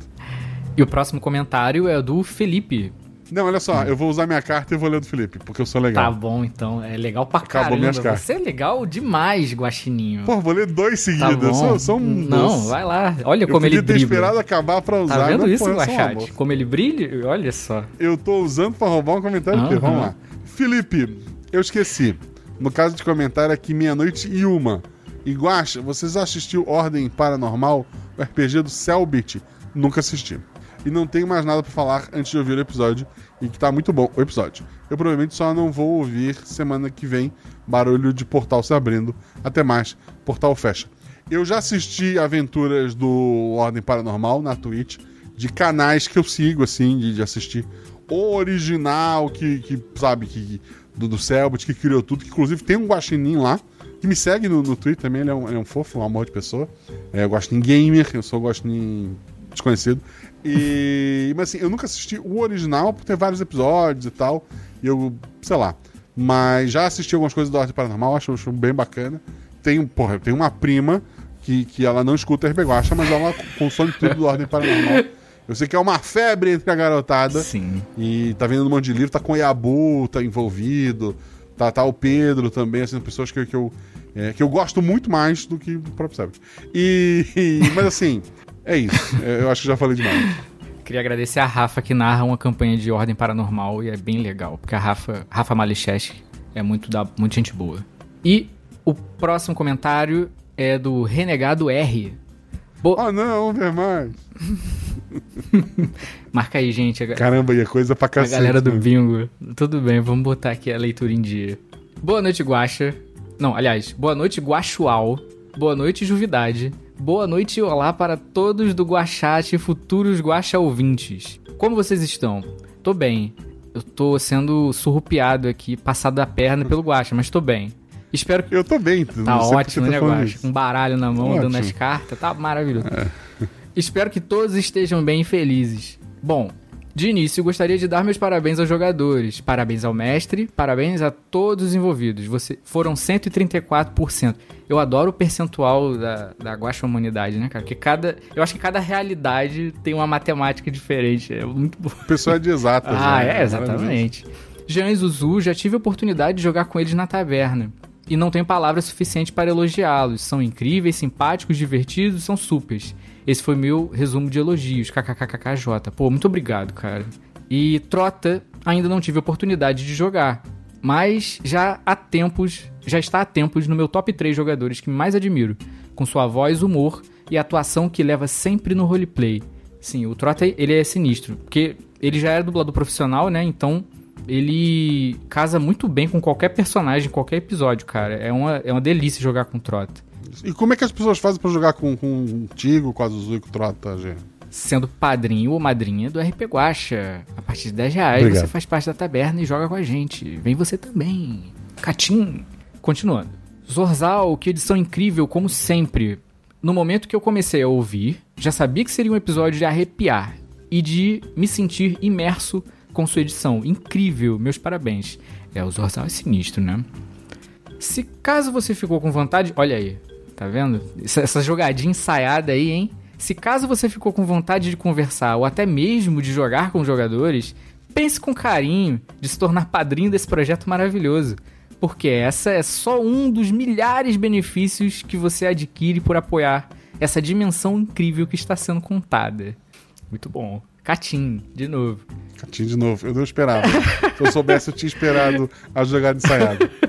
E o próximo comentário é do Felipe. Não, olha só, eu vou usar minha carta e vou ler do Felipe, porque eu sou legal. Tá bom, então. É legal pra Acabou caramba. minhas cartas. Você é legal demais, Guaxininho. Pô, vou ler dois tá seguidos. bom. eu sou, sou um Não, doce. vai lá. Olha Eu como ele podia ter dribla. esperado acabar pra usar. Tá vendo isso, eu Guaxate? Como ele brilha? Olha só. Eu tô usando pra roubar um comentário aqui. Aham. Vamos lá. Felipe, eu esqueci. No caso de comentário aqui, meia-noite e uma. Guaxa, vocês assistiu Ordem Paranormal, o RPG do Cellbit? Nunca assisti. E não tenho mais nada pra falar antes de ouvir o episódio. E que tá muito bom o episódio. Eu provavelmente só não vou ouvir semana que vem barulho de portal se abrindo. Até mais, portal fecha. Eu já assisti aventuras do Ordem Paranormal na Twitch, de canais que eu sigo, assim, de, de assistir. O original, que, que sabe, que, do, do Selbit, que criou tudo, que inclusive tem um guaxinim lá, que me segue no, no Twitter também, ele é, um, ele é um fofo, um amor de pessoa. É, Guaxinim Gamer, eu sou Guaxinim desconhecido. E, mas assim, eu nunca assisti o original por ter vários episódios e tal. E eu, sei lá. Mas já assisti algumas coisas do Ordem Paranormal, acho, acho bem bacana. Tenho, porra, tenho uma prima que, que ela não escuta RP Guacha, mas ela consome tudo do Ordem Paranormal. Eu sei que é uma febre entre a garotada. Sim. E tá vendo um monte de livro, tá com o Yabu, tá envolvido. Tá, tá o Pedro também, assim, pessoas que, que, eu, é, que eu gosto muito mais do que do próprio Sebit. E, e- *laughs* Mas assim, é isso. É, Eu acho que já falei demais. *laughs* Queria agradecer a Rafa que narra uma campanha de ordem paranormal e é bem legal, porque a Rafa, Rafa Malicheski é muito da muito gente boa. E o próximo comentário é do Renegado R. Bo- Oh não, ver mais. *laughs* Marca aí, gente. A, Caramba, e é coisa pra a cacete. galera do né? bingo. Tudo bem, vamos botar aqui a leitura em dia. Boa noite, Guaxa. Não, aliás, boa noite, Guaxual. Boa noite, Juvidade. Boa noite e olá para todos do Guaxate e futuros Guaxa ouvintes. Como vocês estão? Tô bem. Eu tô sendo surrupiado aqui, passado a perna pelo Guaxa, mas tô bem. Espero que Eu tô bem. Tá por que ótimo, né, tá falando Guaxa? isso. Um baralho na mão, dando Ótimo. É. as cartas, tá maravilhoso. Espero que todos estejam bem e felizes. Bom, de início gostaria de dar meus parabéns aos jogadores, parabéns ao mestre, parabéns a todos os envolvidos. Você foram 134%. Eu adoro o percentual da, da Guaxa Humanidade, né, cara? Porque cada. Eu acho que cada realidade tem uma matemática diferente. É muito bom. O pessoal é de exatas. Ah, né? é, exatamente. Jean e Zuzu, já tive a oportunidade de jogar com eles na taverna. E não tenho palavras suficientes para elogiá-los. São incríveis, simpáticos, divertidos, são supers. Esse foi meu resumo de elogios. KKKKJ. Pô, muito obrigado, cara. E Trota, ainda não tive oportunidade de jogar. Mas já há tempos, já está há tempos no meu top 3 jogadores que mais admiro. Com sua voz, humor e atuação que leva sempre no roleplay. Sim, o Trota, ele é sinistro. Porque ele já era dublador profissional, né? Então, ele casa muito bem com qualquer personagem, qualquer episódio, cara. É uma, é uma delícia jogar com o Trota. E como é que as pessoas fazem pra jogar com, com o Tigo, com a Zuzu e com o Trota, G? Sendo padrinho ou madrinha do RP Guacha. A partir de 10 reais Obrigado. você faz parte da taberna e joga com a gente. Vem você também. Catim. Continuando. Zorzal, que edição incrível, como sempre. No momento que eu comecei a ouvir, já sabia que seria um episódio de arrepiar e de me sentir imerso com sua edição. Incrível, meus parabéns. É, o Zorzal é sinistro, né? Se caso você ficou com vontade, olha aí, tá vendo? Essa, jogadinha ensaiada aí, hein? Se caso você ficou com vontade de conversar ou até mesmo de jogar com jogadores, pense com carinho de se tornar padrinho desse projeto maravilhoso. Porque essa é só um dos milhares de benefícios que você adquire por apoiar essa dimensão incrível que está sendo contada. Muito bom. Catim, de novo. Catinho de novo. Eu não esperava. Se eu soubesse, eu tinha esperado a jogada ensaiada. *laughs*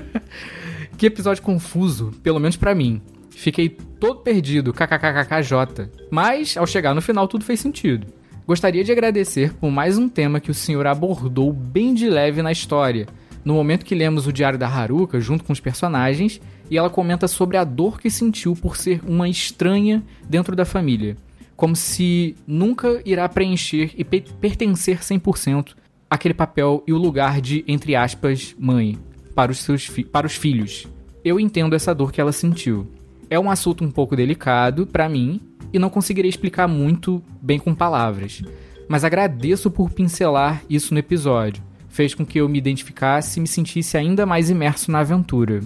Que episódio confuso, pelo menos pra mim. Fiquei todo perdido, kkkkkj. Mas, ao chegar no final, tudo fez sentido. Gostaria de agradecer por mais um tema que o senhor abordou bem de leve na história. No momento que lemos o diário da Haruka junto com os personagens, e ela comenta sobre a dor que sentiu por ser uma estranha dentro da família. Como se nunca irá preencher e pe- pertencer 100% aquele papel e o lugar de, entre aspas, mãe para os, seus para os filhos. Eu entendo essa dor que ela sentiu. É um assunto um pouco delicado para mim e não conseguirei explicar muito bem com palavras, mas agradeço por pincelar isso no episódio. Fez com que eu me identificasse e me sentisse ainda mais imerso na aventura.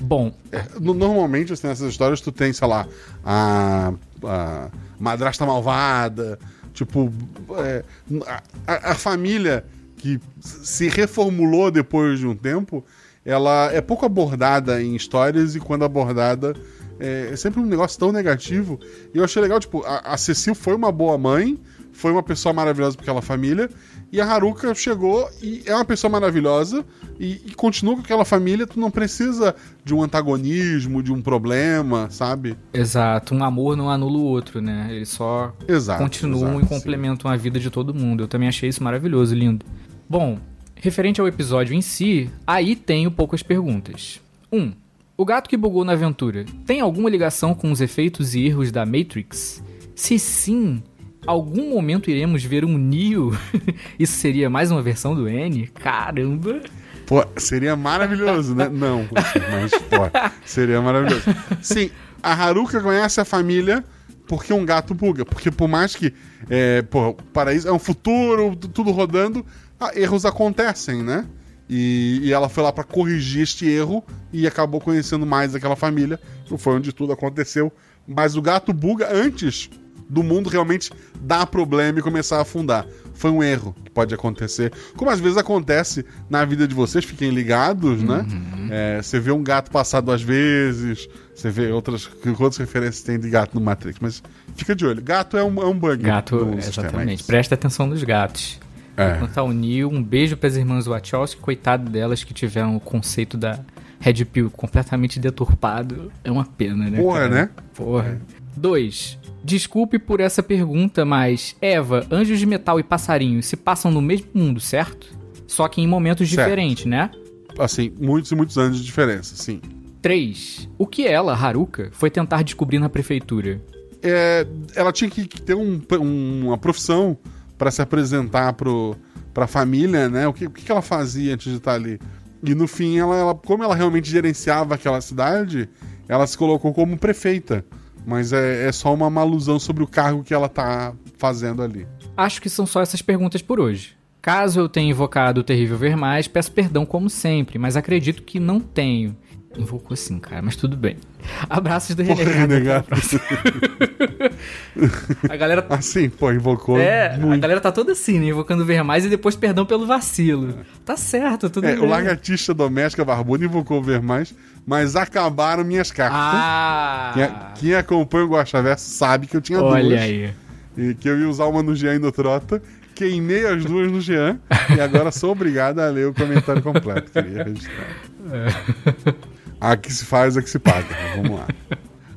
Bom, É, no- normalmente, assim, nessas histórias, tu tem, sei lá, a, a madrasta malvada, tipo, é, a, a- a família que se reformulou depois de um tempo, ela é pouco abordada em histórias e quando abordada é, é sempre um negócio tão negativo. E eu achei legal, tipo, a, a Cecil foi uma boa mãe, foi uma pessoa maravilhosa para aquela família, e a Haruka chegou e é uma pessoa maravilhosa e, e continua com aquela família. Tu não precisa de um antagonismo, de um problema, sabe? exato, um amor não anula o outro, né? Eles só Exato. continuam exato, e complementam a vida de todo mundo. Eu também achei isso maravilhoso, lindo. Bom, referente ao episódio em si, aí tenho poucas perguntas. 1. Um, o gato que bugou na aventura tem alguma ligação com os efeitos e erros da Matrix? Se sim, algum momento iremos ver um Neo? *laughs* Isso seria mais uma versão do N? Caramba! Pô, seria maravilhoso, né? Não, mas, pô, seria maravilhoso. Sim, a Haruka conhece a família porque um gato buga. Porque por mais que, é, pô, paraíso é um futuro, tudo rodando, ah, erros acontecem, né? E, e ela foi lá pra corrigir este erro e acabou conhecendo mais aquela família. Foi onde tudo aconteceu. Mas o gato buga antes do mundo realmente dar problema e começar a afundar. Foi um erro que pode acontecer. Como às vezes acontece na vida de vocês, fiquem ligados, né? É, você vê um gato passar duas vezes, você vê outras, que outras referências tem de gato no Matrix, mas fica de olho. Gato é um, é um bug. Gato, no sistema, exatamente. isso. Presta atenção nos gatos. É. Quanto ao Neil, um beijo pras irmãs Wachowski, coitado delas que tiveram o conceito da Red Pill completamente deturpado. É uma pena, né? Porra, cara? né? Porra. 2. Desculpe por essa pergunta, mas Eva, Anjos de Metal e Passarinho se passam no mesmo mundo, certo? Só que em momentos Certo. diferentes, né? Assim, muitos e muitos anos de diferença, sim. 3. O que ela, Haruka, foi tentar descobrir na prefeitura? é, ela tinha que ter um- um- uma profissão para se apresentar pro, pra família, né? O que, o que que ela fazia antes de estar ali? E no fim, ela, ela- como ela realmente gerenciava aquela cidade, ela se colocou como prefeita. Mas é, é só uma, uma alusão sobre o cargo que ela tá fazendo ali. Acho que são só essas perguntas por hoje. Caso eu tenha invocado o terrível ver mais, peço perdão como sempre, mas acredito que não tenho. Invocou sim, cara, mas tudo bem. Abraços do renegado. renegado. *laughs* A galera Assim, pô, invocou. é, a muito. galera tá toda assim, né? Invocando ver mais e depois perdão pelo vacilo. Tá certo, tudo É, bem. o lagartixa doméstica barbudo invocou o ver mais, mas acabaram minhas cartas. Ah! Quem, quem acompanha o Guaxaverso sabe que eu tinha Olha duas. aí. E que eu ia usar uma no Jean e no Trota. Queimei as duas no Jean. e agora sou obrigado a ler o comentário completo. Queria registrar. *laughs* A que se faz, a que se paga. *laughs* Vamos lá.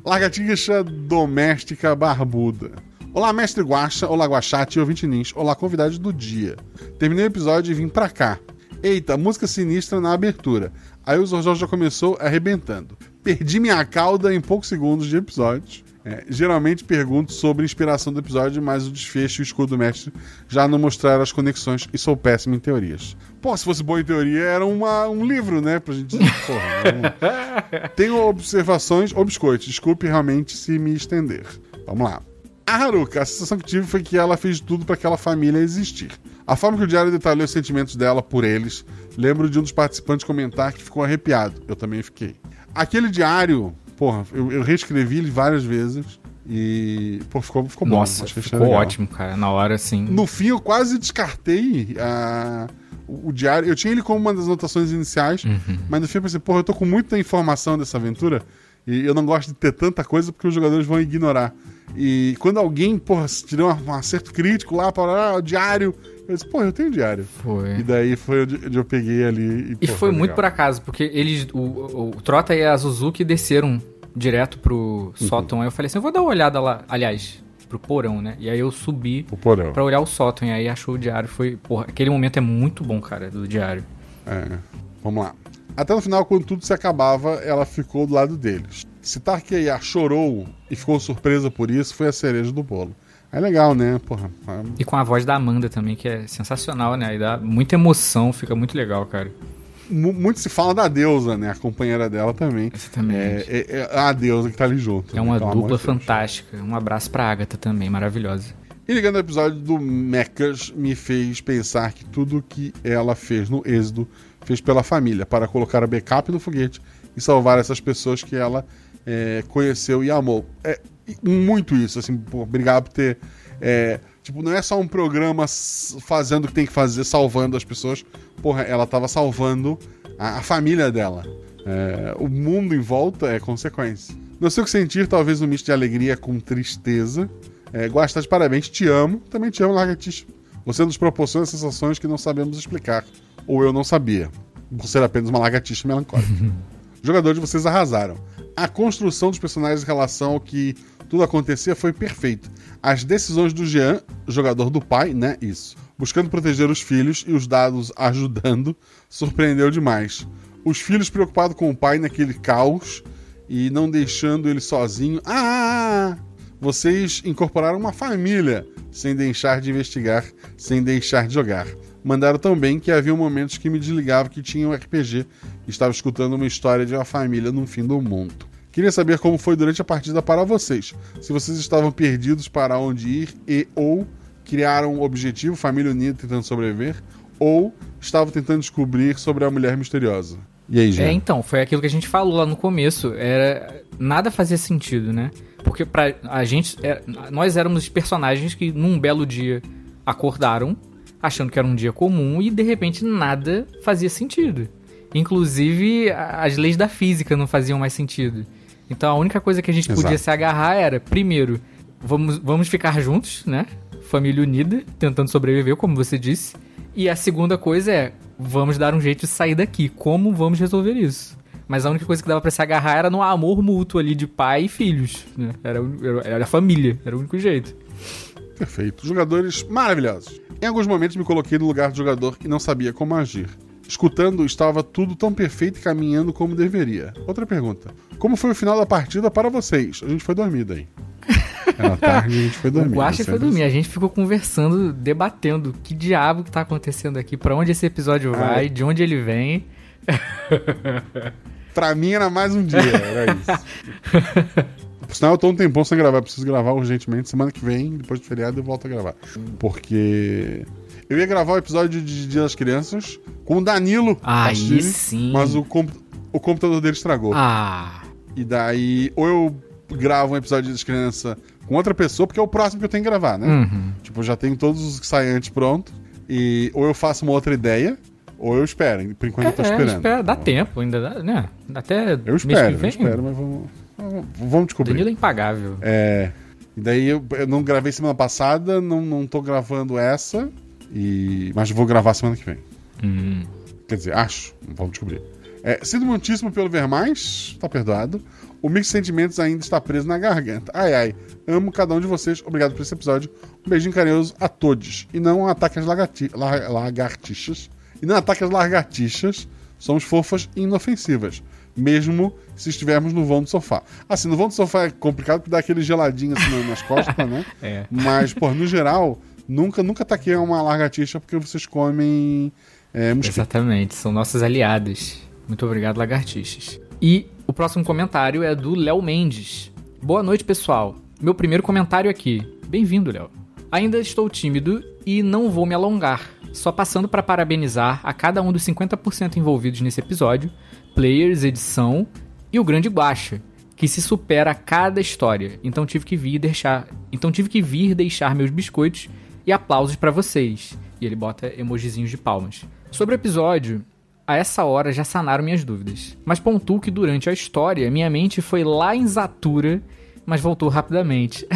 Lagartixa doméstica barbuda. Olá, mestre Guaxa, olá Guaxate e ouvinte Nins, olá convidados do dia. Terminei o episódio e vim pra cá. Eita, música sinistra na abertura. Aí o Zorjó já começou arrebentando. Perdi minha cauda em poucos segundos de episódio. É, geralmente pergunto sobre a inspiração do episódio, mas o desfecho e o escudo do mestre já não mostraram as conexões e sou péssimo em teorias. Pô, se fosse boa em teoria, era uma- um livro, né? Pra gente. Porra, não- *laughs* Tenho observações ou biscoitos. Desculpe realmente se me estender. Vamos lá. A Haruka, a sensação que tive foi que ela fez tudo para aquela família existir. A forma que o diário detalhou os sentimentos dela por eles, lembro de um dos participantes comentar que ficou arrepiado. Eu também fiquei. Aquele diário, porra, eu, eu reescrevi ele várias vezes e, pô, ficou, ficou bom. Nossa, ficou legal. ótimo, cara. Na hora, assim. No fim, eu quase descartei a- o, o diário. Eu tinha ele como uma das anotações iniciais, Uhum. mas no fim eu pensei, porra, eu tô com muita informação dessa aventura e eu não gosto de ter tanta coisa porque os jogadores vão ignorar. E quando alguém, porra, tirou um acerto crítico lá para ah, o diário, eu disse, porra, eu tenho diário. Foi. E daí foi onde eu peguei ali. E, E pô, foi muito por acaso, porque eles, o, o, o Trota e a Suzuki desceram direto pro Uhum. sótão. Aí eu falei assim, eu vou dar uma olhada lá, aliás, pro porão, né? E aí eu subi porão. pra olhar o sótão, e aí achou o diário. Foi, porra, aquele momento é muito bom, cara, do diário. É, vamos lá. Até no final, quando tudo se acabava, ela ficou do lado deles. Se Tarkeiya chorou e ficou surpresa por isso, foi a cereja do bolo. É legal, né? Porra. E com a voz da Amanda também, que é sensacional, né? Aí dá muita emoção, fica muito legal, cara. Mu- Muito se fala da deusa, né? A companheira dela também. Exatamente. É, é- é a deusa que tá ali junto. É né? uma amor dupla fantástica. Um abraço pra Agatha também, maravilhosa. E ligando ao episódio do Mechas, me fez pensar que tudo que ela fez no Êxodo fez pela família, para colocar a backup no foguete e salvar essas pessoas que ela é, conheceu e amou. É muito isso, assim, obrigado por ter. é, tipo, não é só um programa fazendo o que tem que fazer, salvando as pessoas. Porra, ela tava salvando a, a família dela. É, o mundo em volta é consequência. Não sei o que sentir, talvez um misto de alegria com tristeza. É, Guasta, de parabéns, te amo. Também te amo, Lagartixa. Você nos proporciona sensações que não sabemos explicar. Ou eu não sabia. Por ser apenas uma lagartixa melancólica. *laughs* Jogadores, vocês arrasaram. A construção dos personagens em relação ao que tudo acontecia foi perfeita. As decisões do Jean, jogador do pai, né? Isso. Buscando proteger os filhos e os dados ajudando, surpreendeu demais. Os filhos preocupados com o pai naquele caos e não deixando ele sozinho. Ah! Vocês incorporaram uma família sem deixar de investigar, sem deixar de jogar. Mandaram também que havia momentos que me desligava que tinha um RPG estava escutando uma história de uma família no fim do mundo. Queria saber como foi durante a partida para vocês. Se vocês estavam perdidos para onde ir e ou criaram um objetivo, família unida tentando sobreviver, ou estavam tentando descobrir sobre a mulher misteriosa. E aí, É, gente? então, foi aquilo que a gente falou lá no começo. Era nada fazia sentido, né? Porque pra a gente, é, nós éramos os personagens que num belo dia acordaram, achando que era um dia comum e de repente nada fazia sentido. Inclusive as leis da física não faziam mais sentido. Então a única coisa que a gente Exato. podia se agarrar era, primeiro, vamos, vamos ficar juntos, né? Família unida, tentando sobreviver, como você disse. E a segunda coisa é, vamos dar um jeito de sair daqui. Como vamos resolver isso? Mas a única coisa que dava pra se agarrar era no amor mútuo ali de pai e filhos. Né? Era, era a família, era o único jeito. Perfeito. Jogadores maravilhosos. Em alguns momentos me coloquei no lugar do jogador e não sabia como agir. Escutando, estava tudo tão perfeito e caminhando como deveria. Outra pergunta. Como foi o final da partida para vocês? A gente foi dormir daí. *laughs* Era tarde e a gente foi dormir. o Guaxa foi dormir. A gente ficou conversando, debatendo que diabo que tá acontecendo aqui, pra onde esse episódio Ah, vai, é. de onde ele vem. *laughs* Pra mim era mais um dia, era isso. *laughs* Por sinal, eu tô um tempão sem gravar, preciso gravar urgentemente. Semana que vem, depois do feriado, eu volto a gravar. Porque eu ia gravar o episódio de Dia das Crianças com o Danilo. Aí Castilho, sim. Mas o, comp- o computador dele estragou. Ah, E daí, ou eu gravo um episódio de Dia das Crianças com outra pessoa, porque é o próximo que eu tenho que gravar, né? uhum. Tipo, eu já tenho todos os que saem antes pronto. E ou eu faço uma outra ideia, ou eu espero. Por enquanto eu tô É, esperando. espera, dá tempo ainda, dá, né? Até Eu espero, eu espero, mas vamos, vamos- vamos descobrir. Danilo é impagável. É. E daí eu, eu não gravei semana passada, não, não tô gravando essa. E, mas vou gravar semana que vem. Hum. Quer dizer, acho. Vamos descobrir. É, sinto muitíssimo pelo ver mais, tá perdoado. O mix de sentimentos ainda está preso na garganta. Ai, ai. Amo cada um de vocês. Obrigado por esse episódio. Um beijinho carinhoso a todos. E não ataque às lagarti- lar- lagartixas. E não ataque às lagartixas. Somos fofas e inofensivas. Mesmo se estivermos no vão do sofá. Assim, no vão do sofá é complicado porque dá aquele geladinho assim na- nas costas, né? *laughs* É. Mas, pô, no geral, nunca, nunca ataquei uma lagartixa porque vocês comem é, mosquito. Exatamente, são nossos aliados. Muito obrigado, lagartixas. E o próximo comentário é do Léo Mendes. Boa noite, pessoal. Meu primeiro comentário aqui. Bem-vindo, Léo. Ainda estou tímido e não vou me alongar. Só passando para parabenizar a cada um dos 50% envolvidos nesse episódio, players, edição e o grande Guacha, que se supera a cada história. Então tive que vir deixar, então tive que vir deixar meus biscoitos e aplausos para vocês. E ele bota emojizinhos de palmas. Sobre o episódio, a essa hora já sanaram minhas dúvidas. Mas pontuo que durante a história, minha mente foi lá em Zatura, mas voltou rapidamente.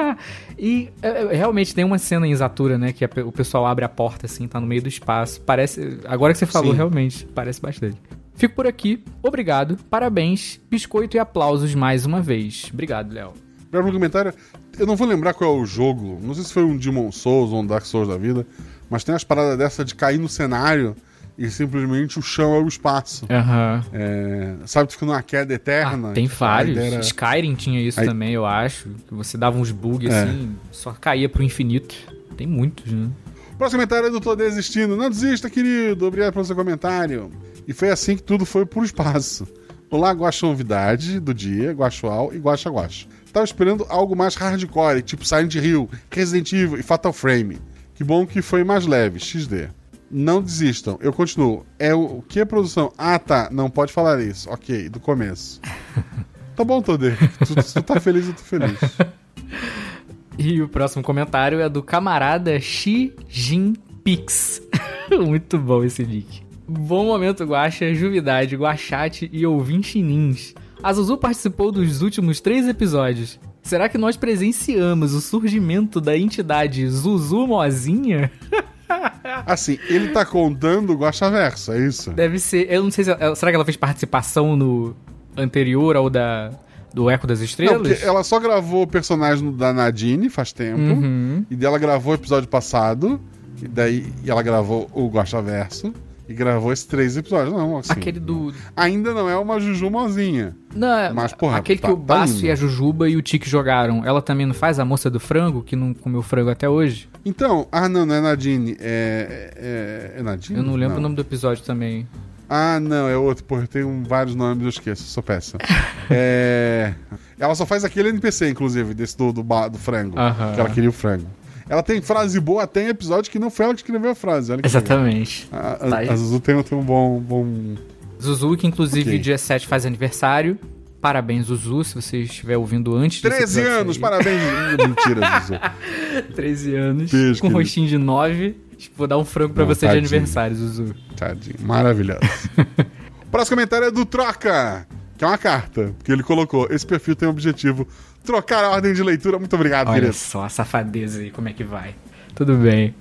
*laughs* e é, é, realmente tem uma cena em Zatura, né? Que o pessoal abre a porta assim, tá no meio do espaço. Parece. Agora que você falou, Sim. realmente, parece bastante. Fico por aqui. Obrigado. Parabéns. Biscoito e aplausos mais uma vez. Obrigado, Léo. Primeiro comentário, eu não vou lembrar qual é o jogo, não sei se foi um Demon Souls ou um Dark Souls da vida, mas tem umas paradas dessa de cair no cenário e simplesmente o chão é o espaço. Aham. É, sabe, tu fica numa queda eterna. Ah, tem vários. era- Skyrim tinha isso Aí- também, eu acho. Que você dava uns bugs É. assim, só caía pro infinito. Tem muitos, né? Próximo comentário é do Tô Desistindo. Não desista, querido. Obrigado pelo seu comentário. E foi assim que tudo foi pro espaço. Olá, Guaxa Novidade do dia, Guaxual e Guaxa Guaxa. Tava esperando algo mais hardcore, tipo Silent Hill, Resident Evil e Fatal Frame. Que bom que foi mais leve, XD. Não desistam, eu continuo. É o, o que é produção? Ah, tá, não pode falar isso. Ok, do começo. *laughs* Tá bom, Todê. Tu, tu tá feliz, eu tô feliz. *laughs* E o próximo comentário é do camarada Xi Jinpix. *laughs* Muito bom esse nick. Bom momento, Guaxa, Juvidade, Guachate e ouvinte nins. A Zuzu participou dos últimos três episódios. Será que nós presenciamos o surgimento da entidade Zuzu Mozinha? *laughs* Assim, ele tá contando o Guaxaverso, é isso? Deve ser. Eu não sei se. Será que ela fez participação no anterior ao da. Do Eco das Não, Estrelas? porque ela só gravou o personagem da Nadine faz tempo. Uhum. E dela gravou o episódio passado. E daí e ela gravou o Guaxaverso. E gravou esses três episódios. Não, assim. Aquele do. Ainda não é uma Juju mozinha. Não, é- Mas, porra, aquele tá- que o tá Baço lindo. e a Jujuba e o Tique jogaram. Ela também não faz a moça do frango, que não comeu frango até hoje? Então, ah, não, não é Nadine. É. É, é Nadine? Eu não lembro o nome do episódio também. Ah, não, é outro. Porra, tem um, vários nomes, eu esqueço, sou péssima. *laughs* é. Ela só faz aquele NPC, inclusive, desse do, do, do frango. Aham. Que ela queria o frango. Ela tem frase boa até em episódio que não foi ela que escreveu a frase. Exatamente. A, a, Tá a Zuzu tem, tem um bom. bom... Zuzu, que inclusive Ok. dia 7 faz aniversário. Parabéns, Zuzu, se você estiver ouvindo antes desse 13 episódio anos, sair. parabéns. *laughs* Mentira, Zuzu. 13 anos, Beijo, com um querido. rostinho de 9. Vou dar um frango pra Não, você de tadinho. aniversário, Zuzu. Tadinho, maravilhoso. *laughs* Próximo comentário é do Troca, que é uma carta, que ele colocou. Esse perfil tem o objetivo trocar a ordem de leitura. Muito obrigado, Olha querido. só a safadeza aí, como é que vai. Tudo bem.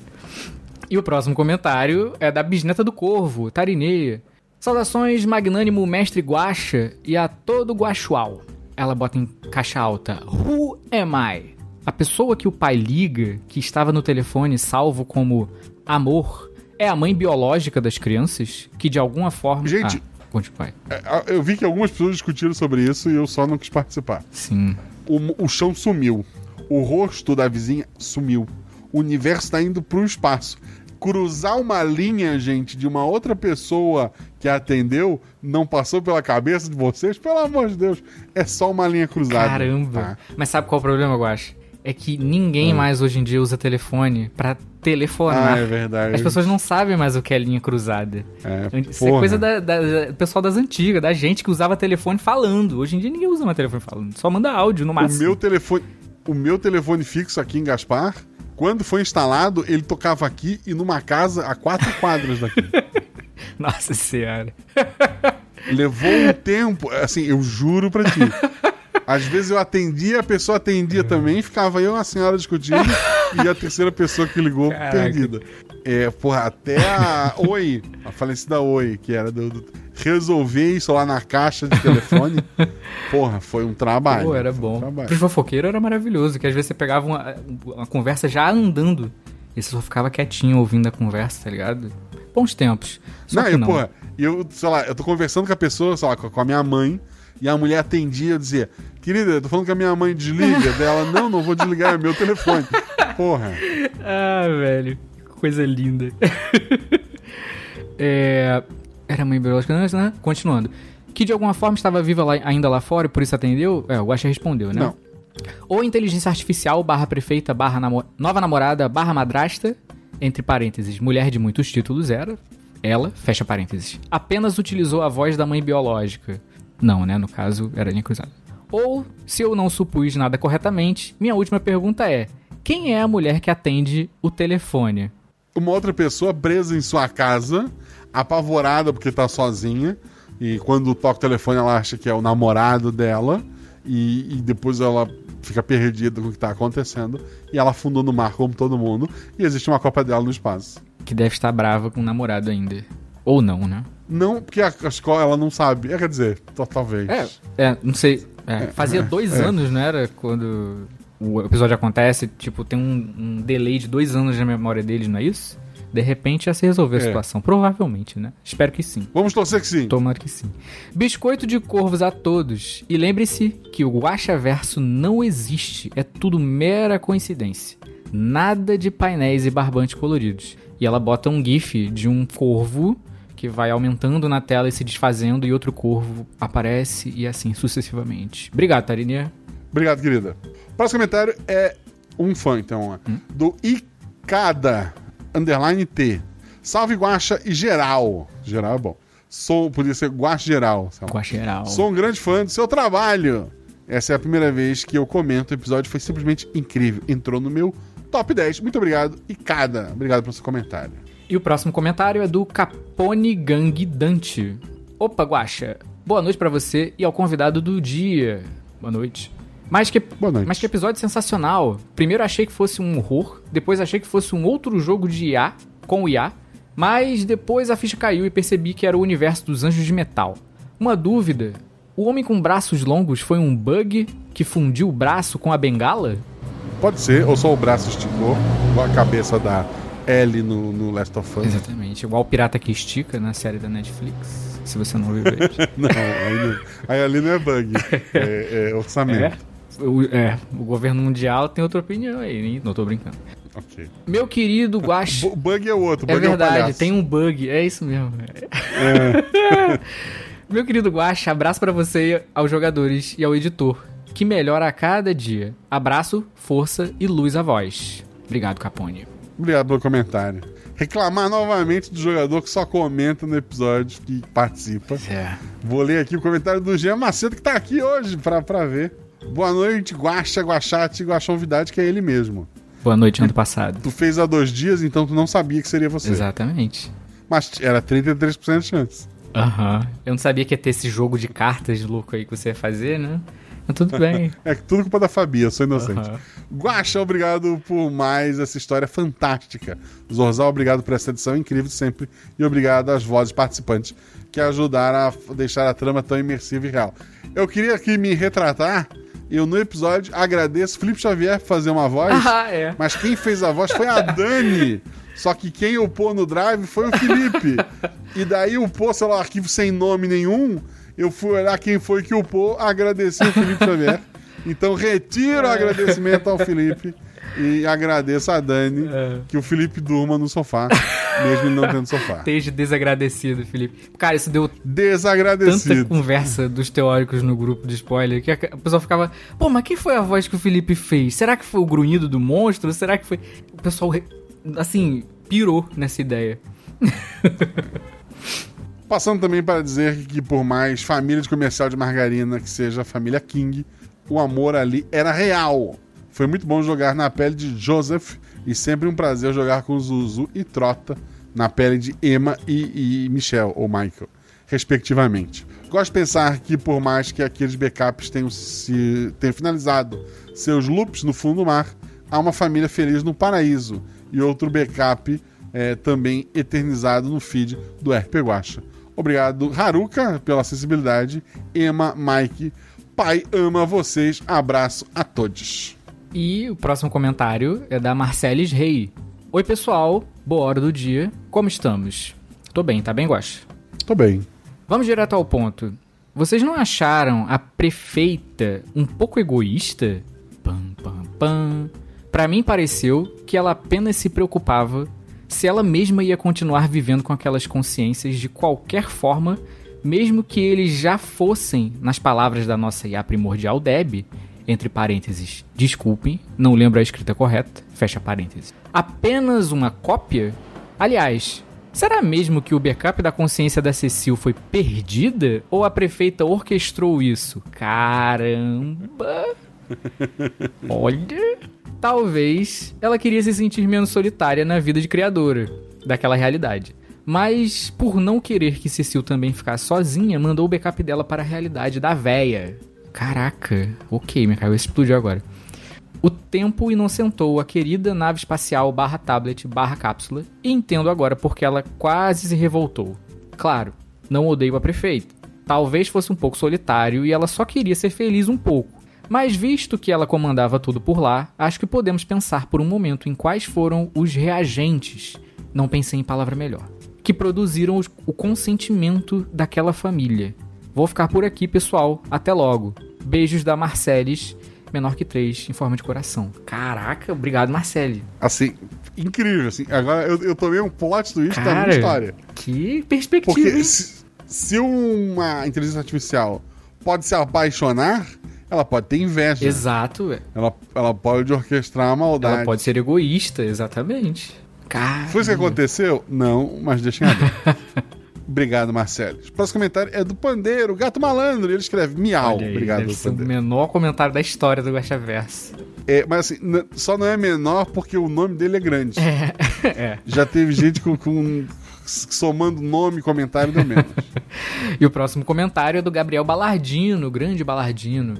E o próximo comentário é da bisneta do Corvo, Tarineia. Saudações, magnânimo mestre Guaxa e a todo Guaxual. Ela bota em caixa alta. Who am I? A pessoa que o pai liga, que estava no telefone salvo como amor, é a mãe biológica das crianças? Que de alguma forma. Gente- Ah. É, Eu vi que algumas pessoas discutiram sobre isso e eu só não quis participar. Sim. O, o chão sumiu. O rosto da vizinha sumiu. O universo tá indo pro espaço. Cruzar uma linha, gente, de uma outra pessoa que atendeu, não passou pela cabeça de vocês? Pelo amor de Deus, é só uma linha cruzada. Caramba. tá? Mas sabe qual é o problema, Guax? É que ninguém mais hoje em dia usa telefone pra telefonar. Ah, é verdade. As pessoas não sabem mais o que é linha cruzada. É, Isso é porra. coisa da, da- pessoal das antigas, da gente que usava telefone falando. Hoje em dia ninguém usa mais telefone falando. Só manda áudio no O máximo. meu telefone, o meu telefone fixo aqui em Gaspar, quando foi instalado, ele tocava aqui e numa casa a quatro quadras daqui. *laughs* Nossa senhora. Levou um tempo, assim, eu juro pra ti. *laughs* Às vezes eu atendia, a pessoa atendia também, ficava eu e a senhora discutindo e a terceira pessoa que ligou Caraca. perdida. É, porra, até a Oi, a falecida Oi, que era do, do- resolver isso lá na caixa de telefone. porra, foi um trabalho. Pô, era um bom. trabalho. Pros fofoqueiros era maravilhoso, que às vezes você pegava uma, uma conversa já andando. E você só ficava quietinho ouvindo a conversa, tá ligado? Bons tempos. Só não, que eu, não. porra, eu, sei lá, eu tô conversando com a pessoa, sei lá, com a minha mãe, e a mulher atendia, eu dizia, querida, eu tô falando que a minha mãe desliga dela, não, não vou desligar, é meu telefone. Porra. Ah, velho. Que coisa linda. *laughs* é... Era mãe biológica, né? Continuando. Que de alguma forma estava viva lá- ainda lá fora e por isso atendeu? É, o Guaxa respondeu, né? Não. Ou inteligência artificial, barra prefeita, barra namo- nova namorada, barra madrasta, entre parênteses, mulher de muitos títulos era. Ela, fecha parênteses, apenas utilizou a voz da mãe biológica. Não, né? No caso, era linha cruzada. Ou, se eu não supus nada corretamente, minha última pergunta é: quem é a mulher que atende o telefone? Uma outra pessoa presa em sua casa, apavorada porque tá sozinha, e quando toca o telefone ela acha que é o namorado dela, e, e depois ela fica perdida com o que tá acontecendo, e ela afundou no mar como todo mundo, e existe uma copa dela no espaço. Que deve estar brava com o namorado ainda. Ou não, né? Não, porque a, a escola ela não sabe. É, quer dizer, talvez. É, é, não sei. É, fazia dois é. anos, não era? Quando o episódio acontece, tipo, tem um, um delay de dois anos na memória deles, não é isso? De repente já se resolveu a É. situação. Provavelmente, né? Espero que sim. Vamos torcer que sim. Tomara que sim. Biscoito de corvos a todos. E lembre-se que o Guaxaverso não existe. É tudo mera coincidência. Nada de painéis e barbantes coloridos. E ela bota um gif de um corvo que vai aumentando na tela e se desfazendo, e outro corvo aparece, e assim sucessivamente. Obrigado, Tarinha. Obrigado, querida. O próximo comentário é um fã, então, ó, do Icada, underline T. Salve Guaxa e geral. Geral é bom. Sou, podia ser Guaxa geral. sei lá. Com a geral. Sou um grande fã do seu trabalho. Essa é a primeira vez que eu comento. O episódio foi simplesmente incrível. Entrou no meu top 10. Muito obrigado, Icada. Obrigado pelo seu comentário. E o próximo comentário é do Capone Gang Dante. Opa, Guaxa. Boa noite pra você e ao convidado do dia. Boa noite. Mas que, Boa noite. mas que episódio sensacional. Primeiro achei que fosse um horror, depois achei que fosse um outro jogo de IA, com IA, mas depois a ficha caiu e percebi que era o universo dos Anjos de Metal. Uma dúvida: o homem com braços longos foi um bug que fundiu o braço com a bengala? Pode ser, ou só o braço esticou, a cabeça da Ellie no, no Last of Us. Exatamente, igual o pirata que estica na série da Netflix. Se você não viu. *laughs* Não, aí, não, aí ali não é bug, é, é *laughs* orçamento. É? O, é, o governo mundial tem outra opinião aí, hein? Não tô brincando. Ok. Meu querido Guax. Bu- bug é o outro, É bug é, o verdade, palhaço. tem um bug, é isso mesmo. *laughs* Meu querido Guaxa, abraço pra você, aos jogadores e ao editor, que melhora a cada dia. Abraço, força e luz à voz. Obrigado, Capone. Obrigado pelo comentário. Reclamar novamente do jogador que só comenta no episódio que participa. É. Vou ler aqui o comentário do Jean Macedo, que tá aqui hoje pra, pra ver. Boa noite, Guaxa, Guaxate, Guaxonvidade, que é ele mesmo. Boa noite, ano passado. Tu fez há dois dias, então tu não sabia que seria você. Exatamente. Mas era 33% de chance. Aham. Eu não sabia que ia ter esse jogo de cartas louco aí que você ia fazer, né? Tudo bem. *laughs* É que tudo culpa da Fabi, eu sou inocente. Aham. Guaxa, obrigado por mais essa história fantástica. Zorzal, obrigado por essa edição incrível de sempre. E obrigado às vozes participantes que ajudaram a deixar a trama tão imersiva e real. Eu queria aqui me retratar. Eu, no episódio, agradeço Felipe Xavier por fazer uma voz. *laughs* Ah, é. Mas quem fez a voz foi a Dani. Só que quem upou no Drive foi o Felipe. *laughs* E daí upou, sei lá, um arquivo sem nome nenhum. Eu fui olhar quem foi que upou, agradeci o Felipe Xavier. *laughs* Então retiro o agradecimento ao Felipe e agradeço a Dani que o Felipe durma no sofá, mesmo ele não tendo sofá. *laughs* Esteja desagradecido, Felipe. Cara, isso deu tanta Desagradecido. conversa dos teóricos no grupo de spoiler que a pessoa ficava, pô, mas quem foi a voz que o Felipe fez? Será que foi o grunhido do monstro? Será que foi. O pessoal, assim, pirou nessa ideia. *laughs* Passando também para dizer que, por mais família de comercial de margarina que seja a família King, o amor ali era real. Foi muito bom jogar na pele de Joseph e sempre um prazer jogar com Zuzu e Trota na pele de Emma e, e Michelle, ou Michael, respectivamente. Gosto de pensar que, por mais que aqueles backups tenham, se, tenham finalizado seus loops no fundo do mar, há uma família feliz no paraíso e outro backup é, também eternizado no feed do RP Guacha. Obrigado, Haruka, pela acessibilidade. Emma, Mike, pai ama vocês. Abraço a todos. E o próximo comentário é da Marcelis Rei. Oi, pessoal. Boa hora do dia. Como estamos? Tô bem, tá bem, Guaxa? Tô bem. Vamos direto ao ponto. Vocês não acharam a prefeita um pouco egoísta? Pam, pam, pam. Pra mim pareceu que ela apenas se preocupava se ela mesma ia continuar vivendo com aquelas consciências de qualquer forma, mesmo que eles já fossem, nas palavras da nossa IA primordial Deb, entre parênteses, desculpem, não lembro a escrita correta, fecha parênteses. Apenas uma cópia? Aliás, será mesmo que o backup da consciência da Cecil foi perdida? Ou a prefeita orquestrou isso? Caramba! *laughs* Olha! Talvez ela queria se sentir menos solitária na vida de criadora daquela realidade. Mas, por não querer que Cecil também ficasse sozinha, mandou o backup dela para a realidade da véia. Caraca, ok, minha cabeça explodiu agora. O tempo inocentou a querida nave espacial barra tablet barra cápsula e entendo agora porque ela quase se revoltou. Claro, não odeio a prefeita. Talvez fosse um pouco solitário e ela só queria ser feliz um pouco. Mas visto que ela comandava tudo por lá, acho que podemos pensar por um momento em quais foram os reagentes, não pensei em palavra melhor, que produziram os- o consentimento daquela família. Vou ficar por aqui, pessoal. Até logo. Beijos da Marcelis, menor que 3, em forma de coração. Caraca, obrigado, Marcele. Assim, incrível, assim. Agora eu, eu tomei um plot twist da Cara, minha história. Que perspectiva, Porque se, se uma inteligência artificial pode se apaixonar, ela pode ter inveja. Exato, é. Ela, ela pode orquestrar a maldade. Ela pode ser egoísta, exatamente. Cara. Foi isso que aconteceu? Não, mas deixa em aberto. *laughs* Obrigado, Marcelo. O próximo comentário é do Pandeiro, Gato Malandro. Ele escreve miau. Olha aí, Obrigado, deve ser o menor comentário da história do Guaxaverso. É, mas assim, só não é menor porque o nome dele é grande. É. *laughs* Já teve gente com, com- somando nome e comentário deu menos. *laughs* E o próximo comentário é do Gabriel Balardino, grande Balardino.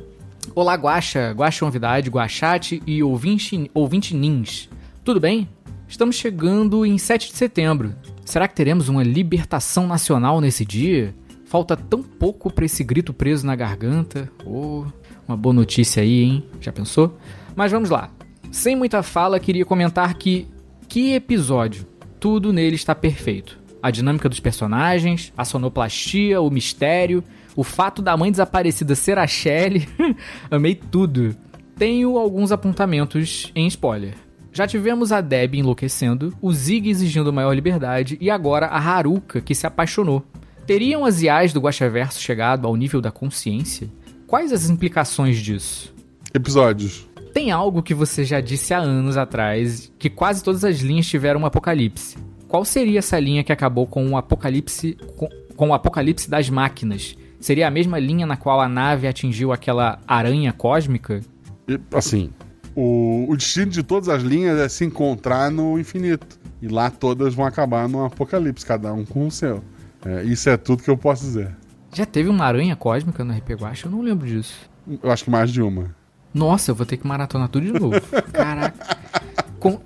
Olá, Guaxa, Guaxa Novidade, Guaxate e ouvinte, ouvinte Nins. Tudo bem? Estamos chegando em 7 de setembro. Será que teremos uma libertação nacional nesse dia? Falta tão pouco pra esse grito preso na garganta. Oh, uma boa notícia aí, hein? Já pensou? Mas vamos lá. Sem muita fala, queria comentar que que episódio. Tudo nele está perfeito. A dinâmica dos personagens, a sonoplastia, o mistério, o fato da mãe desaparecida ser a Shelley. *laughs* Amei tudo. Tenho alguns apontamentos em spoiler. Já tivemos a Deb enlouquecendo, o Zig exigindo maior liberdade e agora a Haruka que se apaixonou. Teriam as IAs do Guaxaverso chegado ao nível da consciência? Quais as implicações disso? Episódios. Tem algo que você já disse há anos atrás, que quase todas as linhas tiveram um apocalipse. Qual seria essa linha que acabou com o apocalipse com, com o apocalipse das máquinas? Seria a mesma linha na qual a nave atingiu aquela aranha cósmica? E, assim, o, o destino de todas as linhas é se encontrar no infinito. E lá todas vão acabar num apocalipse, cada um com o seu. É, isso é tudo que eu posso dizer. Já teve uma aranha cósmica no RP Guacha? Eu não lembro disso. Eu acho que mais de uma. Nossa, eu vou ter que maratonar tudo de novo. *laughs* Caraca. Con-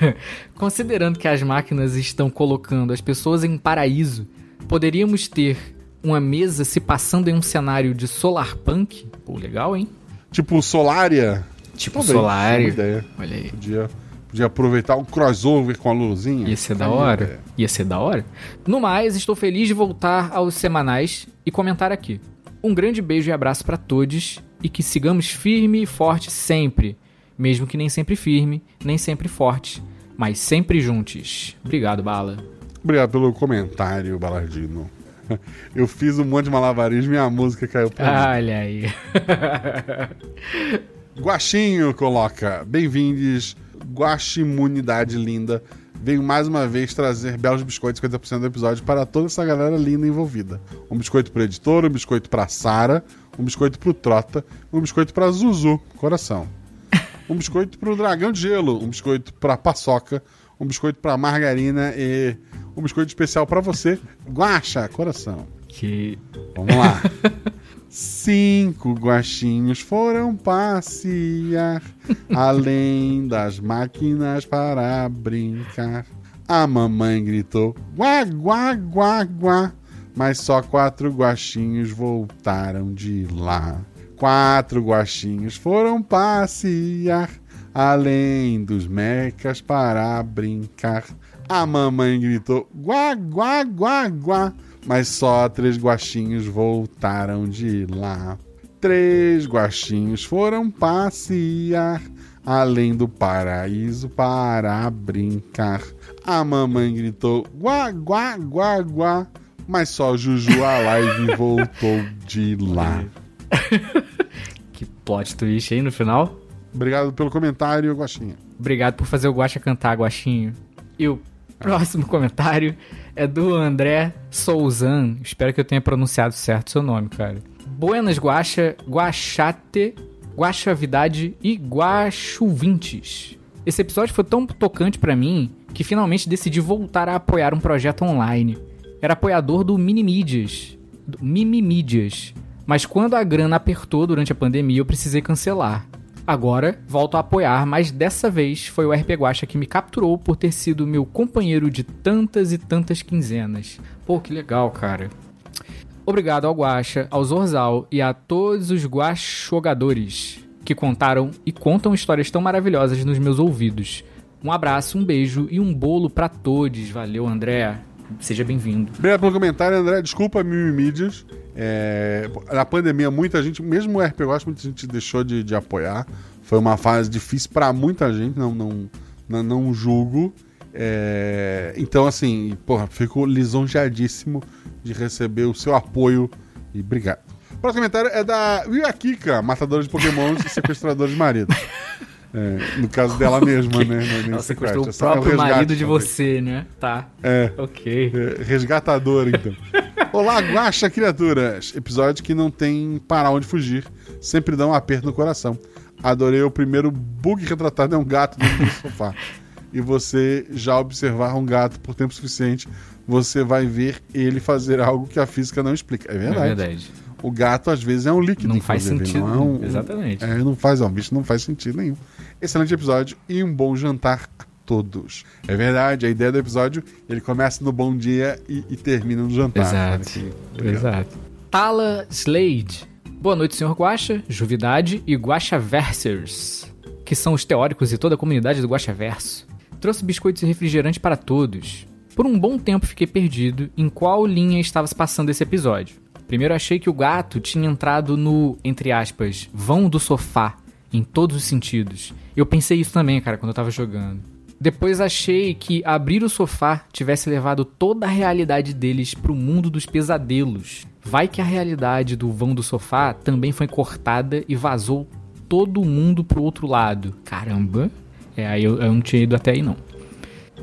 *laughs* Considerando que as máquinas estão colocando as pessoas em paraíso, poderíamos ter uma mesa se passando em um cenário de solar punk? Pô, legal, hein? Tipo Solaria. Tipo Talvez, Solaria. ideia. Olha aí. Podia, podia aproveitar o crossover com a luzinha. Ia ser da hora. Ia ser da hora. No mais, estou feliz de voltar aos semanais e comentar aqui. Um grande beijo e abraço para todos e que sigamos firme e forte sempre, mesmo que nem sempre firme, nem sempre forte, mas sempre juntos. Obrigado, Bala. Obrigado pelo comentário, Balardino. *laughs* Eu fiz um monte de malabarismo e a música caiu pra mim. Olha aí. *laughs* Guaxinho coloca: Bem-vindos, Guaximunidade linda. Venho mais uma vez trazer belos biscoitos 50% do episódio para toda essa galera linda envolvida. Um biscoito pro editor, um biscoito pra Sara, um biscoito pro Trota, um biscoito pra Zuzu, coração. Um biscoito pro Dragão de Gelo, um biscoito pra Paçoca, um biscoito pra Margarina e um biscoito especial pra você, Guaxa, coração. Que Vamos lá. *laughs* Cinco guaxinhos foram passear além das máquinas para brincar. A mamãe gritou guá, guá, guá, guá, mas só quatro guaxinhos voltaram de lá. Quatro guaxinhos foram passear além dos mecas para brincar. A mamãe gritou guá, guá, guá, guá, mas só três guaxinhos voltaram de lá. Três guaxinhos foram passear além do paraíso para brincar. A mamãe gritou guá, guá, guá, guá, mas só Juju a live *laughs* voltou de lá. *laughs* que plot twist aí no final. Obrigado pelo comentário, Guaxinha. Obrigado por fazer o Guaxa cantar, Guaxinho. E o próximo *laughs* comentário é do André Souzan. Espero que eu tenha pronunciado certo o seu nome, cara. Buenas Guaxa, Guaxate, Guaxavidade e Guaxuvintes. Esse episódio foi tão tocante pra mim que finalmente decidi voltar a apoiar um projeto online. Era apoiador do Minimídias, do Mimimídias, mas quando a grana apertou durante a pandemia eu precisei cancelar. Agora, volto a apoiar, mas dessa vez foi o RP Guacha que me capturou por ter sido meu companheiro de tantas e tantas quinzenas. Pô, que legal, cara. Obrigado ao Guacha, ao Zorzal e a todos os guachogadores que contaram e contam histórias tão maravilhosas nos meus ouvidos. Um abraço, um beijo e um bolo pra todos. Valeu, André. Seja bem-vindo. Obrigado pelo comentário, André. Desculpa, Mimimídias. É, na pandemia, muita gente, mesmo o RPG, muita gente deixou de, de apoiar. Foi uma fase difícil pra muita gente, não, não, não, não julgo. É, então, assim, porra, fico lisonjeadíssimo de receber o seu apoio e obrigado. O próximo comentário é da Wiakika, matadora de pokémons e sequestradora de marido. *laughs* É, no caso dela *laughs* mesma, né? no- no Ela sequestrou o é próprio resgate, marido de você, né? Tá. É. Ok. É, resgatador, então. *laughs* Olá, guaxa criaturas! Episódio que não tem para onde fugir. Sempre dá um aperto no coração. Adorei o primeiro bug retratado é um gato dentro do sofá. E você já observar um gato por tempo suficiente, você vai ver ele fazer algo que a física não explica. É verdade. É verdade. O gato, às vezes, é um líquido. Não faz sentido. Não é um, Exatamente. É, não faz, é um bicho, não faz sentido nenhum. Excelente episódio e um bom jantar a todos. É verdade, a ideia do episódio, ele começa no bom dia e, e termina no jantar. Exato. Exato. Tala Slade. Boa noite, senhor Guaxa, Juvidade e Guaxaversers, que são os teóricos e toda a comunidade do Guaxaverso. Trouxe biscoitos e refrigerante para todos. Por um bom tempo fiquei perdido em qual linha estava se passando esse episódio. Primeiro achei que o gato tinha entrado no, entre aspas, vão do sofá, em todos os sentidos. Eu pensei isso também, cara, quando eu tava jogando. Depois achei que abrir o sofá tivesse levado toda a realidade deles pro mundo dos pesadelos. Vai que a realidade do vão do sofá também foi cortada e vazou todo mundo pro outro lado. Caramba. É, aí eu, eu não tinha ido até aí não.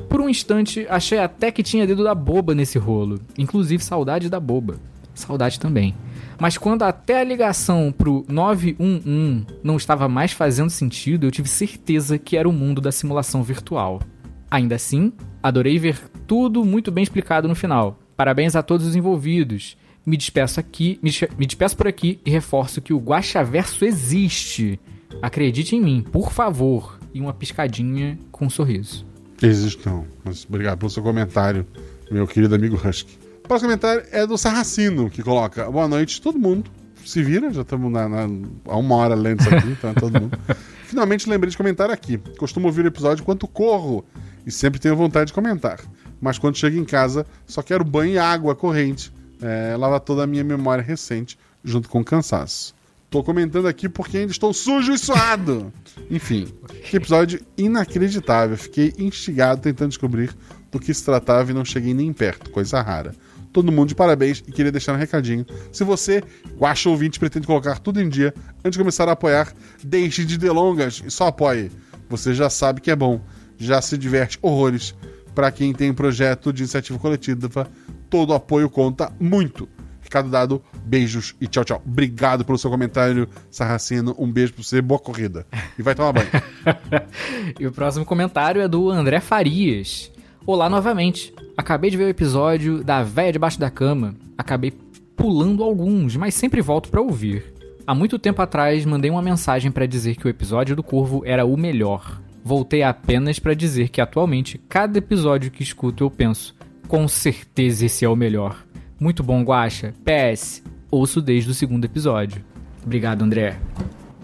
Por um instante, achei até que tinha dedo da boba nesse rolo. Inclusive, saudade da boba. Saudade também. Mas quando até a ligação pro 911 não estava mais fazendo sentido, eu tive certeza que era o mundo da simulação virtual. Ainda assim, adorei ver tudo muito bem explicado no final. Parabéns a todos os envolvidos. Me despeço aqui, me, despe- me despeço por aqui e reforço que o Guaxaverso existe. Acredite em mim, por favor. E uma piscadinha com um sorriso. Existe não. Mas obrigado pelo seu comentário, meu querido amigo Husky. O próximo comentário é do Sarracino, que coloca: Boa noite, todo mundo. Se vira, já estamos na, na- há uma hora lendo isso aqui, então é todo mundo. *laughs* Finalmente lembrei de comentar aqui. Costumo ouvir o episódio enquanto corro e sempre tenho vontade de comentar. Mas quando chego em casa, só quero banho e água corrente. É, lava toda a minha memória recente, junto com o cansaço. Tô comentando aqui porque ainda estou sujo e suado. Enfim, que episódio inacreditável. Fiquei instigado tentando descobrir do que se tratava e não cheguei nem perto, coisa rara. Todo mundo de parabéns e queria deixar um recadinho. Se você, guacha ouvinte, pretende colocar tudo em dia antes de começar a apoiar, deixe de delongas e só apoie. Você já sabe que é bom, já se diverte horrores. Para quem tem projeto de iniciativa coletiva, todo apoio conta muito. Recado dado, beijos e tchau, tchau. Obrigado pelo seu comentário, Sarracino. Um beijo pra você, boa corrida. E vai tomar banho. *laughs* E o próximo comentário é do André Farias. Olá novamente. Acabei de ver o episódio da véia debaixo da cama. Acabei pulando alguns, mas sempre volto pra ouvir. Há muito tempo atrás mandei uma mensagem pra dizer que o episódio do Corvo era o melhor. Voltei apenas pra dizer que atualmente cada episódio que escuto eu penso, com certeza esse é o melhor. Muito bom, Guacha. PS, ouço desde o segundo episódio. Obrigado, André.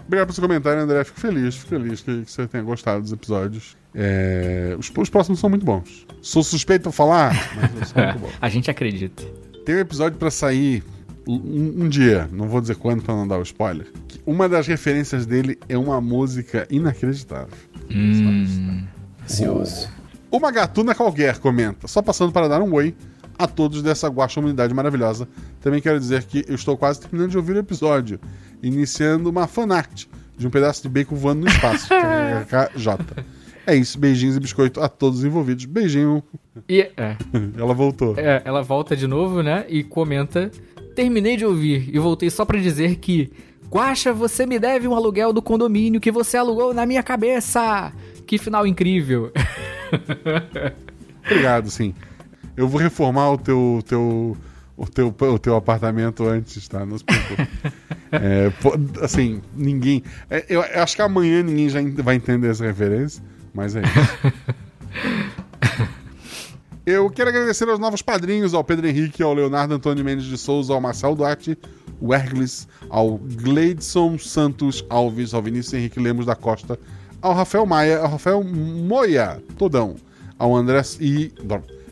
Obrigado pelo seu comentário, André. Fico feliz, fico feliz que, que você tenha gostado dos episódios. É, os, os próximos são muito bons. Sou suspeito pra falar, mas são muito *laughs* bons. A gente acredita. Tem um episódio pra sair um, um dia, não vou dizer quando pra não dar o spoiler. uma das referências dele é uma música inacreditável. Hum, ansioso. Uma gatuna qualquer comenta, só passando para dar um oi a todos dessa guacha humanidade maravilhosa. Também quero dizer que eu estou quase terminando de ouvir o episódio, iniciando uma fanart de um pedaço de bacon voando no espaço. *laughs* KKJ. É isso, beijinhos e biscoito a todos os envolvidos. Beijinho. E é, *laughs* Ela voltou. é, ela volta de novo, né? E comenta: Terminei de ouvir e voltei só pra dizer que. Guaxa, você me deve um aluguel do condomínio que você alugou na minha cabeça! Que final incrível! *laughs* Obrigado, sim. Eu vou reformar o teu, teu, o teu, o teu apartamento antes, tá? Não se preocupe. *laughs* É, assim, ninguém. é, eu, acho que amanhã ninguém já vai entender essa referência, mas é isso. *laughs* Eu quero agradecer aos novos padrinhos, ao Pedro Henrique, ao Leonardo Antônio Mendes de Souza, ao Marcelo Duarte, o Erglis, ao Gleidson Santos Alves, ao Vinícius Henrique Lemos da Costa, ao Rafael Maia, ao Rafael Moia, todão, ao André e,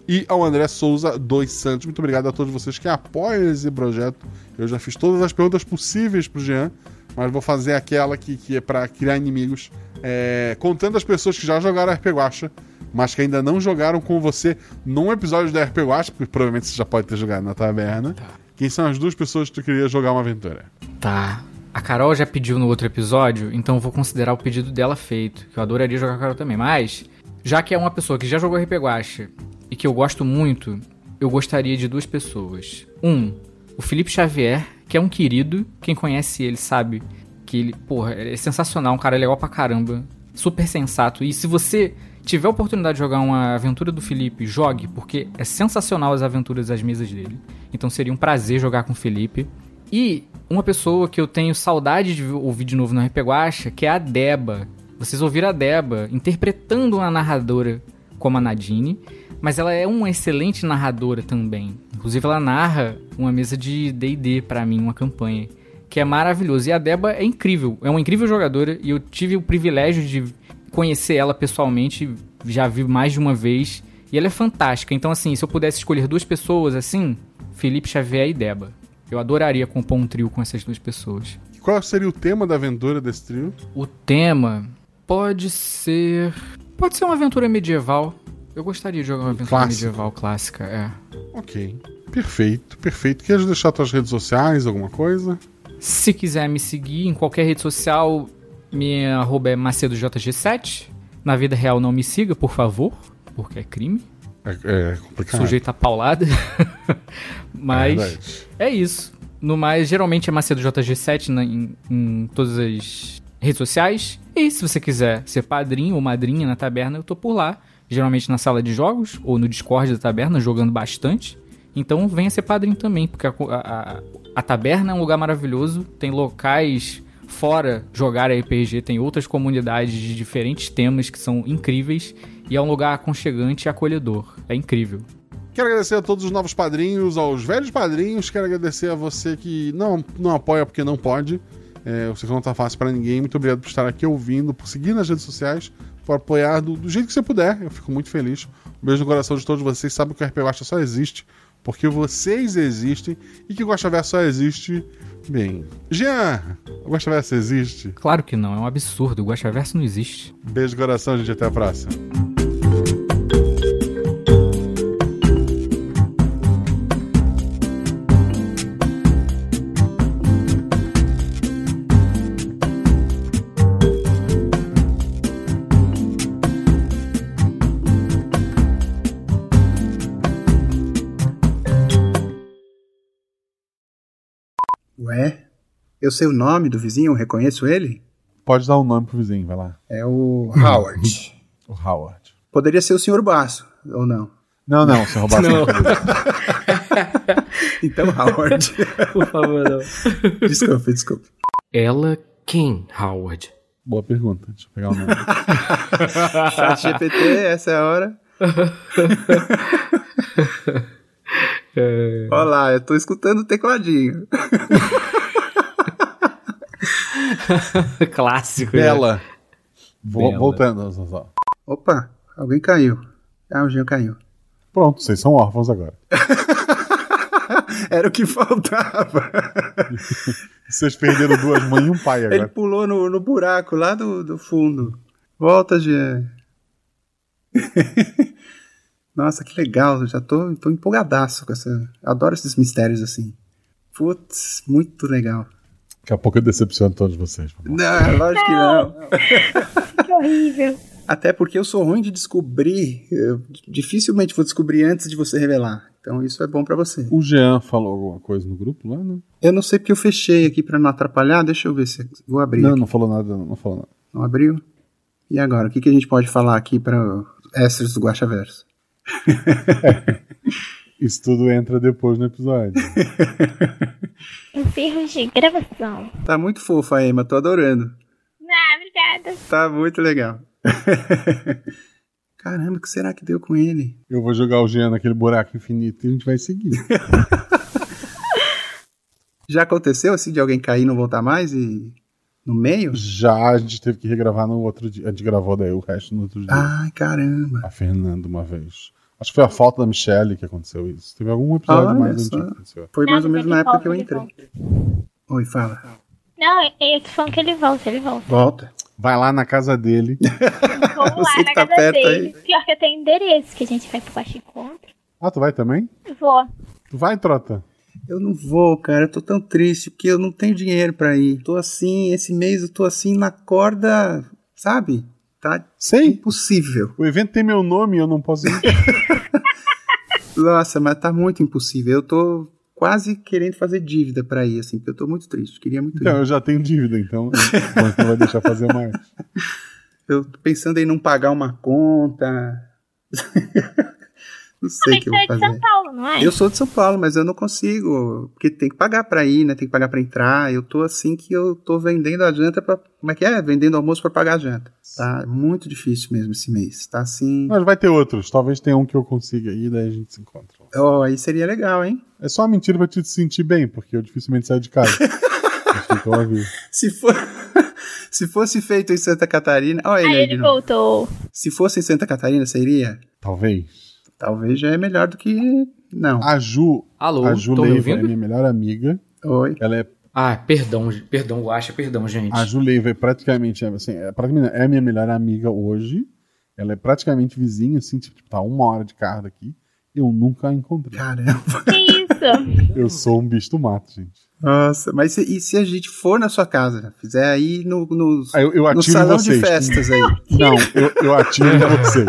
e ao André Souza dos Santos. Muito obrigado a todos vocês que apoiam esse projeto. Eu já fiz todas as perguntas possíveis pro Jean, mas vou fazer aquela que, que é para criar inimigos. É, contando as pessoas que já jogaram RP Guacha, mas que ainda não jogaram com você num episódio da RP Guacha, porque provavelmente você já pode ter jogado na taberna. Quem são as duas pessoas que tu queria jogar uma aventura? Tá. A Carol já pediu no outro episódio, então eu vou considerar o pedido dela feito. Que eu adoraria jogar com a Carol também. Mas, já que é uma pessoa que já jogou RP Guacha e que eu gosto muito, eu gostaria de duas pessoas. Um, o Felipe Xavier, que é um querido. Quem conhece ele sabe que ele, porra, é sensacional, um cara legal pra caramba. Super sensato. E se você tiver a oportunidade de jogar uma aventura do Felipe, jogue, porque é sensacional as aventuras das mesas dele. Então seria um prazer jogar com o Felipe. E uma pessoa que eu tenho saudade de ouvir de novo no RP Guacha, que é a Deba. Vocês ouviram a Deba interpretando uma narradora como a Nadine, mas ela é uma excelente narradora também. Inclusive ela narra uma mesa de D&D pra mim, uma campanha, que é maravilhoso. E a Deba é incrível, é uma incrível jogadora e eu tive o privilégio de conhecer ela pessoalmente, já vi mais de uma vez, e ela é fantástica. Então assim, se eu pudesse escolher duas pessoas assim, Felipe Xavier e Deba. Eu adoraria compor um trio com essas duas pessoas. Qual seria o tema da aventura desse trio? O tema pode ser. Pode ser uma aventura medieval. Eu gostaria de jogar uma aventura medieval clássica, é. Ok. Perfeito, perfeito. Queres deixar tuas redes sociais, alguma coisa? Se quiser me seguir em qualquer rede social, minha arroba é macedojg7. Na vida real não me siga, por favor, porque é crime. É, é complicado. Sujeito a paulada. *laughs* Mas verdade. é isso. No mais, geralmente é Macedo JG7 na- em, em todas as redes sociais. E se você quiser ser padrinho ou madrinha na taberna, eu tô por lá. Geralmente na sala de jogos ou no Discord da taberna, jogando bastante. Então venha ser padrinho também, porque a, a- a taberna é um lugar maravilhoso. Tem locais fora jogar RPG, tem outras comunidades de diferentes temas que são incríveis. E é um lugar aconchegante e acolhedor. É incrível. Quero agradecer a todos os novos padrinhos, aos velhos padrinhos. Quero agradecer a você que não, não apoia porque não pode. É, sei que não tá fácil pra ninguém. Muito obrigado por estar aqui ouvindo, por seguir nas redes sociais, por apoiar do, do jeito que você puder. Eu fico muito feliz. Um beijo no coração de todos vocês. Sabe que o RP Guacha só existe porque vocês existem e que o Guacha Verso só existe. Bem, Jean, o Guacha Verso existe. Claro que não, é um absurdo. O Guaxaverso não existe. Beijo no coração, gente. Até a próxima. Ué? Eu sei o nome do vizinho, eu reconheço ele? Pode dar um nome pro vizinho, vai lá. É o Howard. *laughs* O Howard. Poderia ser o Sr. Baço, ou não? Não, não, se roubar Não. *laughs* Então, Howard. *laughs* Por favor, não. desculpe, desculpe. Ela quem, Howard? Boa pergunta. Deixa eu pegar o nome. Chat GPT, essa é a hora. Olá, eu tô escutando o tecladinho. *laughs* Clássico. né? Bela. Vo- Bela. Voltando. Opa, alguém caiu. Ah, o Jean caiu. Pronto, vocês são órfãos agora. *laughs* Era o que faltava. *laughs* Vocês perderam duas mães e um pai Ele agora. pulou no, no buraco lá do, do fundo. Volta, Jean. Nossa, que legal. Eu já tô, tô empolgadaço com essa. Adoro esses mistérios assim. Putz, muito legal. Daqui a pouco eu decepciono todos vocês. Não, lógico que não. Que horrível. Até porque eu sou ruim de descobrir. Eu dificilmente vou descobrir antes de você revelar. Então isso é bom pra você. O Jean falou alguma coisa no grupo lá, não? Eu não sei porque eu fechei aqui pra não atrapalhar. Deixa eu ver se vou abrir. Não, aqui. não falou nada, não, não falou nada. Não abriu? E agora? O que, que a gente pode falar aqui para extras do Guaxaverso? *laughs* Isso tudo entra depois no episódio. Encerros de gravação. Tá muito fofa a Emma, tô adorando. Ah, obrigada. Tá muito legal. *laughs* Caramba, o que será que deu com ele? Eu vou jogar o Jean naquele buraco infinito e a gente vai seguir. *laughs* Já aconteceu assim de alguém cair e não voltar mais e no meio? Já a gente teve que regravar no outro dia. A gente gravou daí o resto no outro dia. Ai, caramba. A Fernanda uma vez. Acho que foi a falta da Michelle que aconteceu isso. Teve algum episódio Olha mais antigo que aconteceu. Foi mais ou menos na época que eu entrei. Oi, fala. Não, eu tô falando que ele volta, ele volta. Volta. Vai lá na casa dele. Vamos lá *laughs* que na tá casa perto dele. Pior que eu tenho endereço, que a gente vai pro Guaxa Encontro. Ah, tu vai também? Vou. Tu vai, Trota? Eu não vou, cara. Eu tô tão triste porque eu não tenho dinheiro pra ir. Tô assim, esse mês eu tô assim na corda, sabe? Tá Sei. impossível. O evento tem meu nome e eu não posso ir. *laughs* Nossa, mas tá muito impossível. Eu tô quase querendo fazer dívida pra ir, assim, porque eu tô muito triste. Queria muito Então, ir. eu já tenho dívida, então não vai deixar fazer mais. Eu tô pensando em não pagar uma conta. *laughs* não sei o que você eu é vou de fazer. São Paulo, não é? Eu sou de São Paulo, mas eu não consigo. Porque tem que pagar pra ir, né? Tem que pagar pra entrar. Eu tô assim que eu tô vendendo a janta pra. Como é que é? Vendendo almoço pra pagar a janta. Tá muito difícil mesmo esse mês. Tá assim. Mas vai ter outros. Talvez tenha um que eu consiga ir, daí a gente se encontra. Ó, aí seria legal, hein? É só uma mentira pra te sentir bem, porque eu dificilmente saio de casa. *laughs* Então. Se for. *laughs* Se fosse feito em Santa Catarina. Olha ele Aí ele de voltou. Se fosse em Santa Catarina, iria? Talvez. Talvez já é melhor do que. Não. A Ju, Alô, a Ju Leiva é minha melhor amiga. Oi. Ela é Ah, perdão, perdão, Guaxa, perdão, gente. A Ju Leiva é praticamente, assim, é, praticamente, é a minha melhor amiga hoje. Ela é praticamente vizinha, assim, tipo, tá uma hora de carro daqui. Eu nunca a encontrei. Caramba. Que isso? Eu sou um bicho do mato, gente. Nossa, mas se, e se a gente for na sua casa? Fizer aí no, no, Aí eu, eu no salão vocês. de festas aí. *laughs* Não, eu, eu atiro em vocês.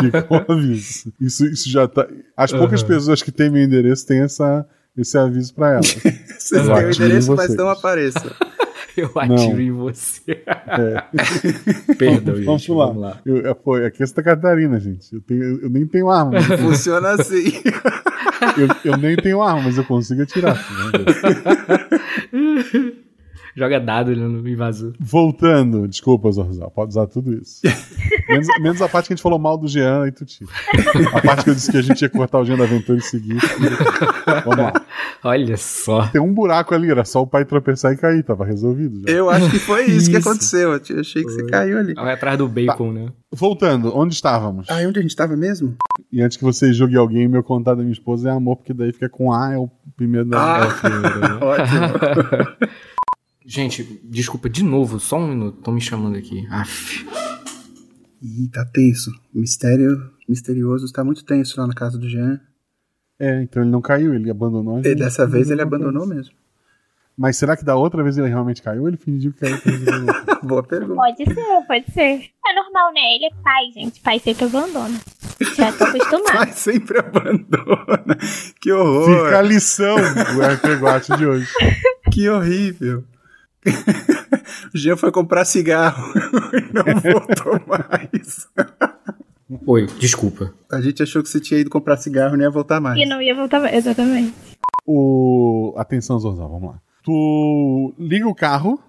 Fica *laughs* um aviso. Isso, isso já tá. As poucas Aham. pessoas que têm meu endereço têm essa, esse aviso pra elas. *laughs* Vocês têm o endereço, mas não apareçam. *laughs* Eu atiro Não. em você. É. *laughs* Perdão, Vamos gente. lá. Vamos lá. Eu, é, pô, aqui é Santa Catarina, gente. Eu, tenho, eu nem tenho arma. mas *laughs* Funciona assim. eu, eu nem tenho arma, mas eu consigo atirar. né? Joga dado ele no invasor. Voltando, desculpa, Zorzal, pode usar tudo isso. *laughs* Menos, menos a parte que a gente falou mal do Jean e tu tira. A parte que eu disse que a gente ia cortar o Jean da aventura e seguir. Vamos lá. Olha só. Tem um buraco ali, era só o pai tropeçar e cair, tava resolvido já. Eu acho que foi isso, que Isso. aconteceu. Eu achei que você caiu ali. Vai atrás do bacon, né? Voltando, onde estávamos? Ah, onde a gente tava mesmo? E antes que você julgue alguém, meu contato da minha esposa é amor, porque daí fica com A, é o primeiro da. Ah. é né? *laughs* Ótimo. *laughs* Gente, desculpa, de novo, só um minuto. Estão me chamando aqui. Aff. Ih, tá tenso. Mistério misterioso está muito tenso lá na casa do Jean. É, então ele não caiu, ele abandonou a E gente. dessa vez ele abandonou mesmo. Mas será que da outra vez ele realmente caiu ou ele fingiu que caiu? *laughs* Boa pergunta. Pode ser, pode ser. É normal, né? Ele é pai, gente. Pai sempre abandona. Já tô acostumado. Mas *laughs* sempre abandona. Que horror. Fica a lição do RPG Guate de hoje. Que horrível. *laughs* o Jean foi comprar cigarro *laughs* e não voltou mais. Oi, desculpa. A gente achou que você tinha ido comprar cigarro e não ia voltar mais. E não ia voltar mais. Exatamente. O... Atenção, Zorzal, vamos lá. Tu liga o carro,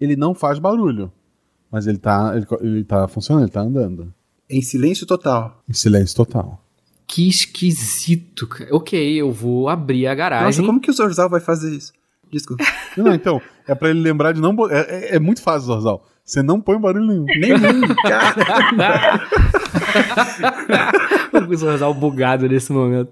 ele não faz barulho. Mas ele tá, ele, ele tá funcionando, ele tá andando. Em silêncio total. Em silêncio total. Que esquisito, cara. Ok, eu vou abrir a Nossa, garagem. como que o Zorzal vai fazer isso? Desculpa. *laughs* Não, então, é pra ele lembrar de não. É, é- é muito fácil, Zorzal. Você não põe barulho nenhum. Nenhum, *laughs* cara. *laughs* o Zorzal bugado nesse momento.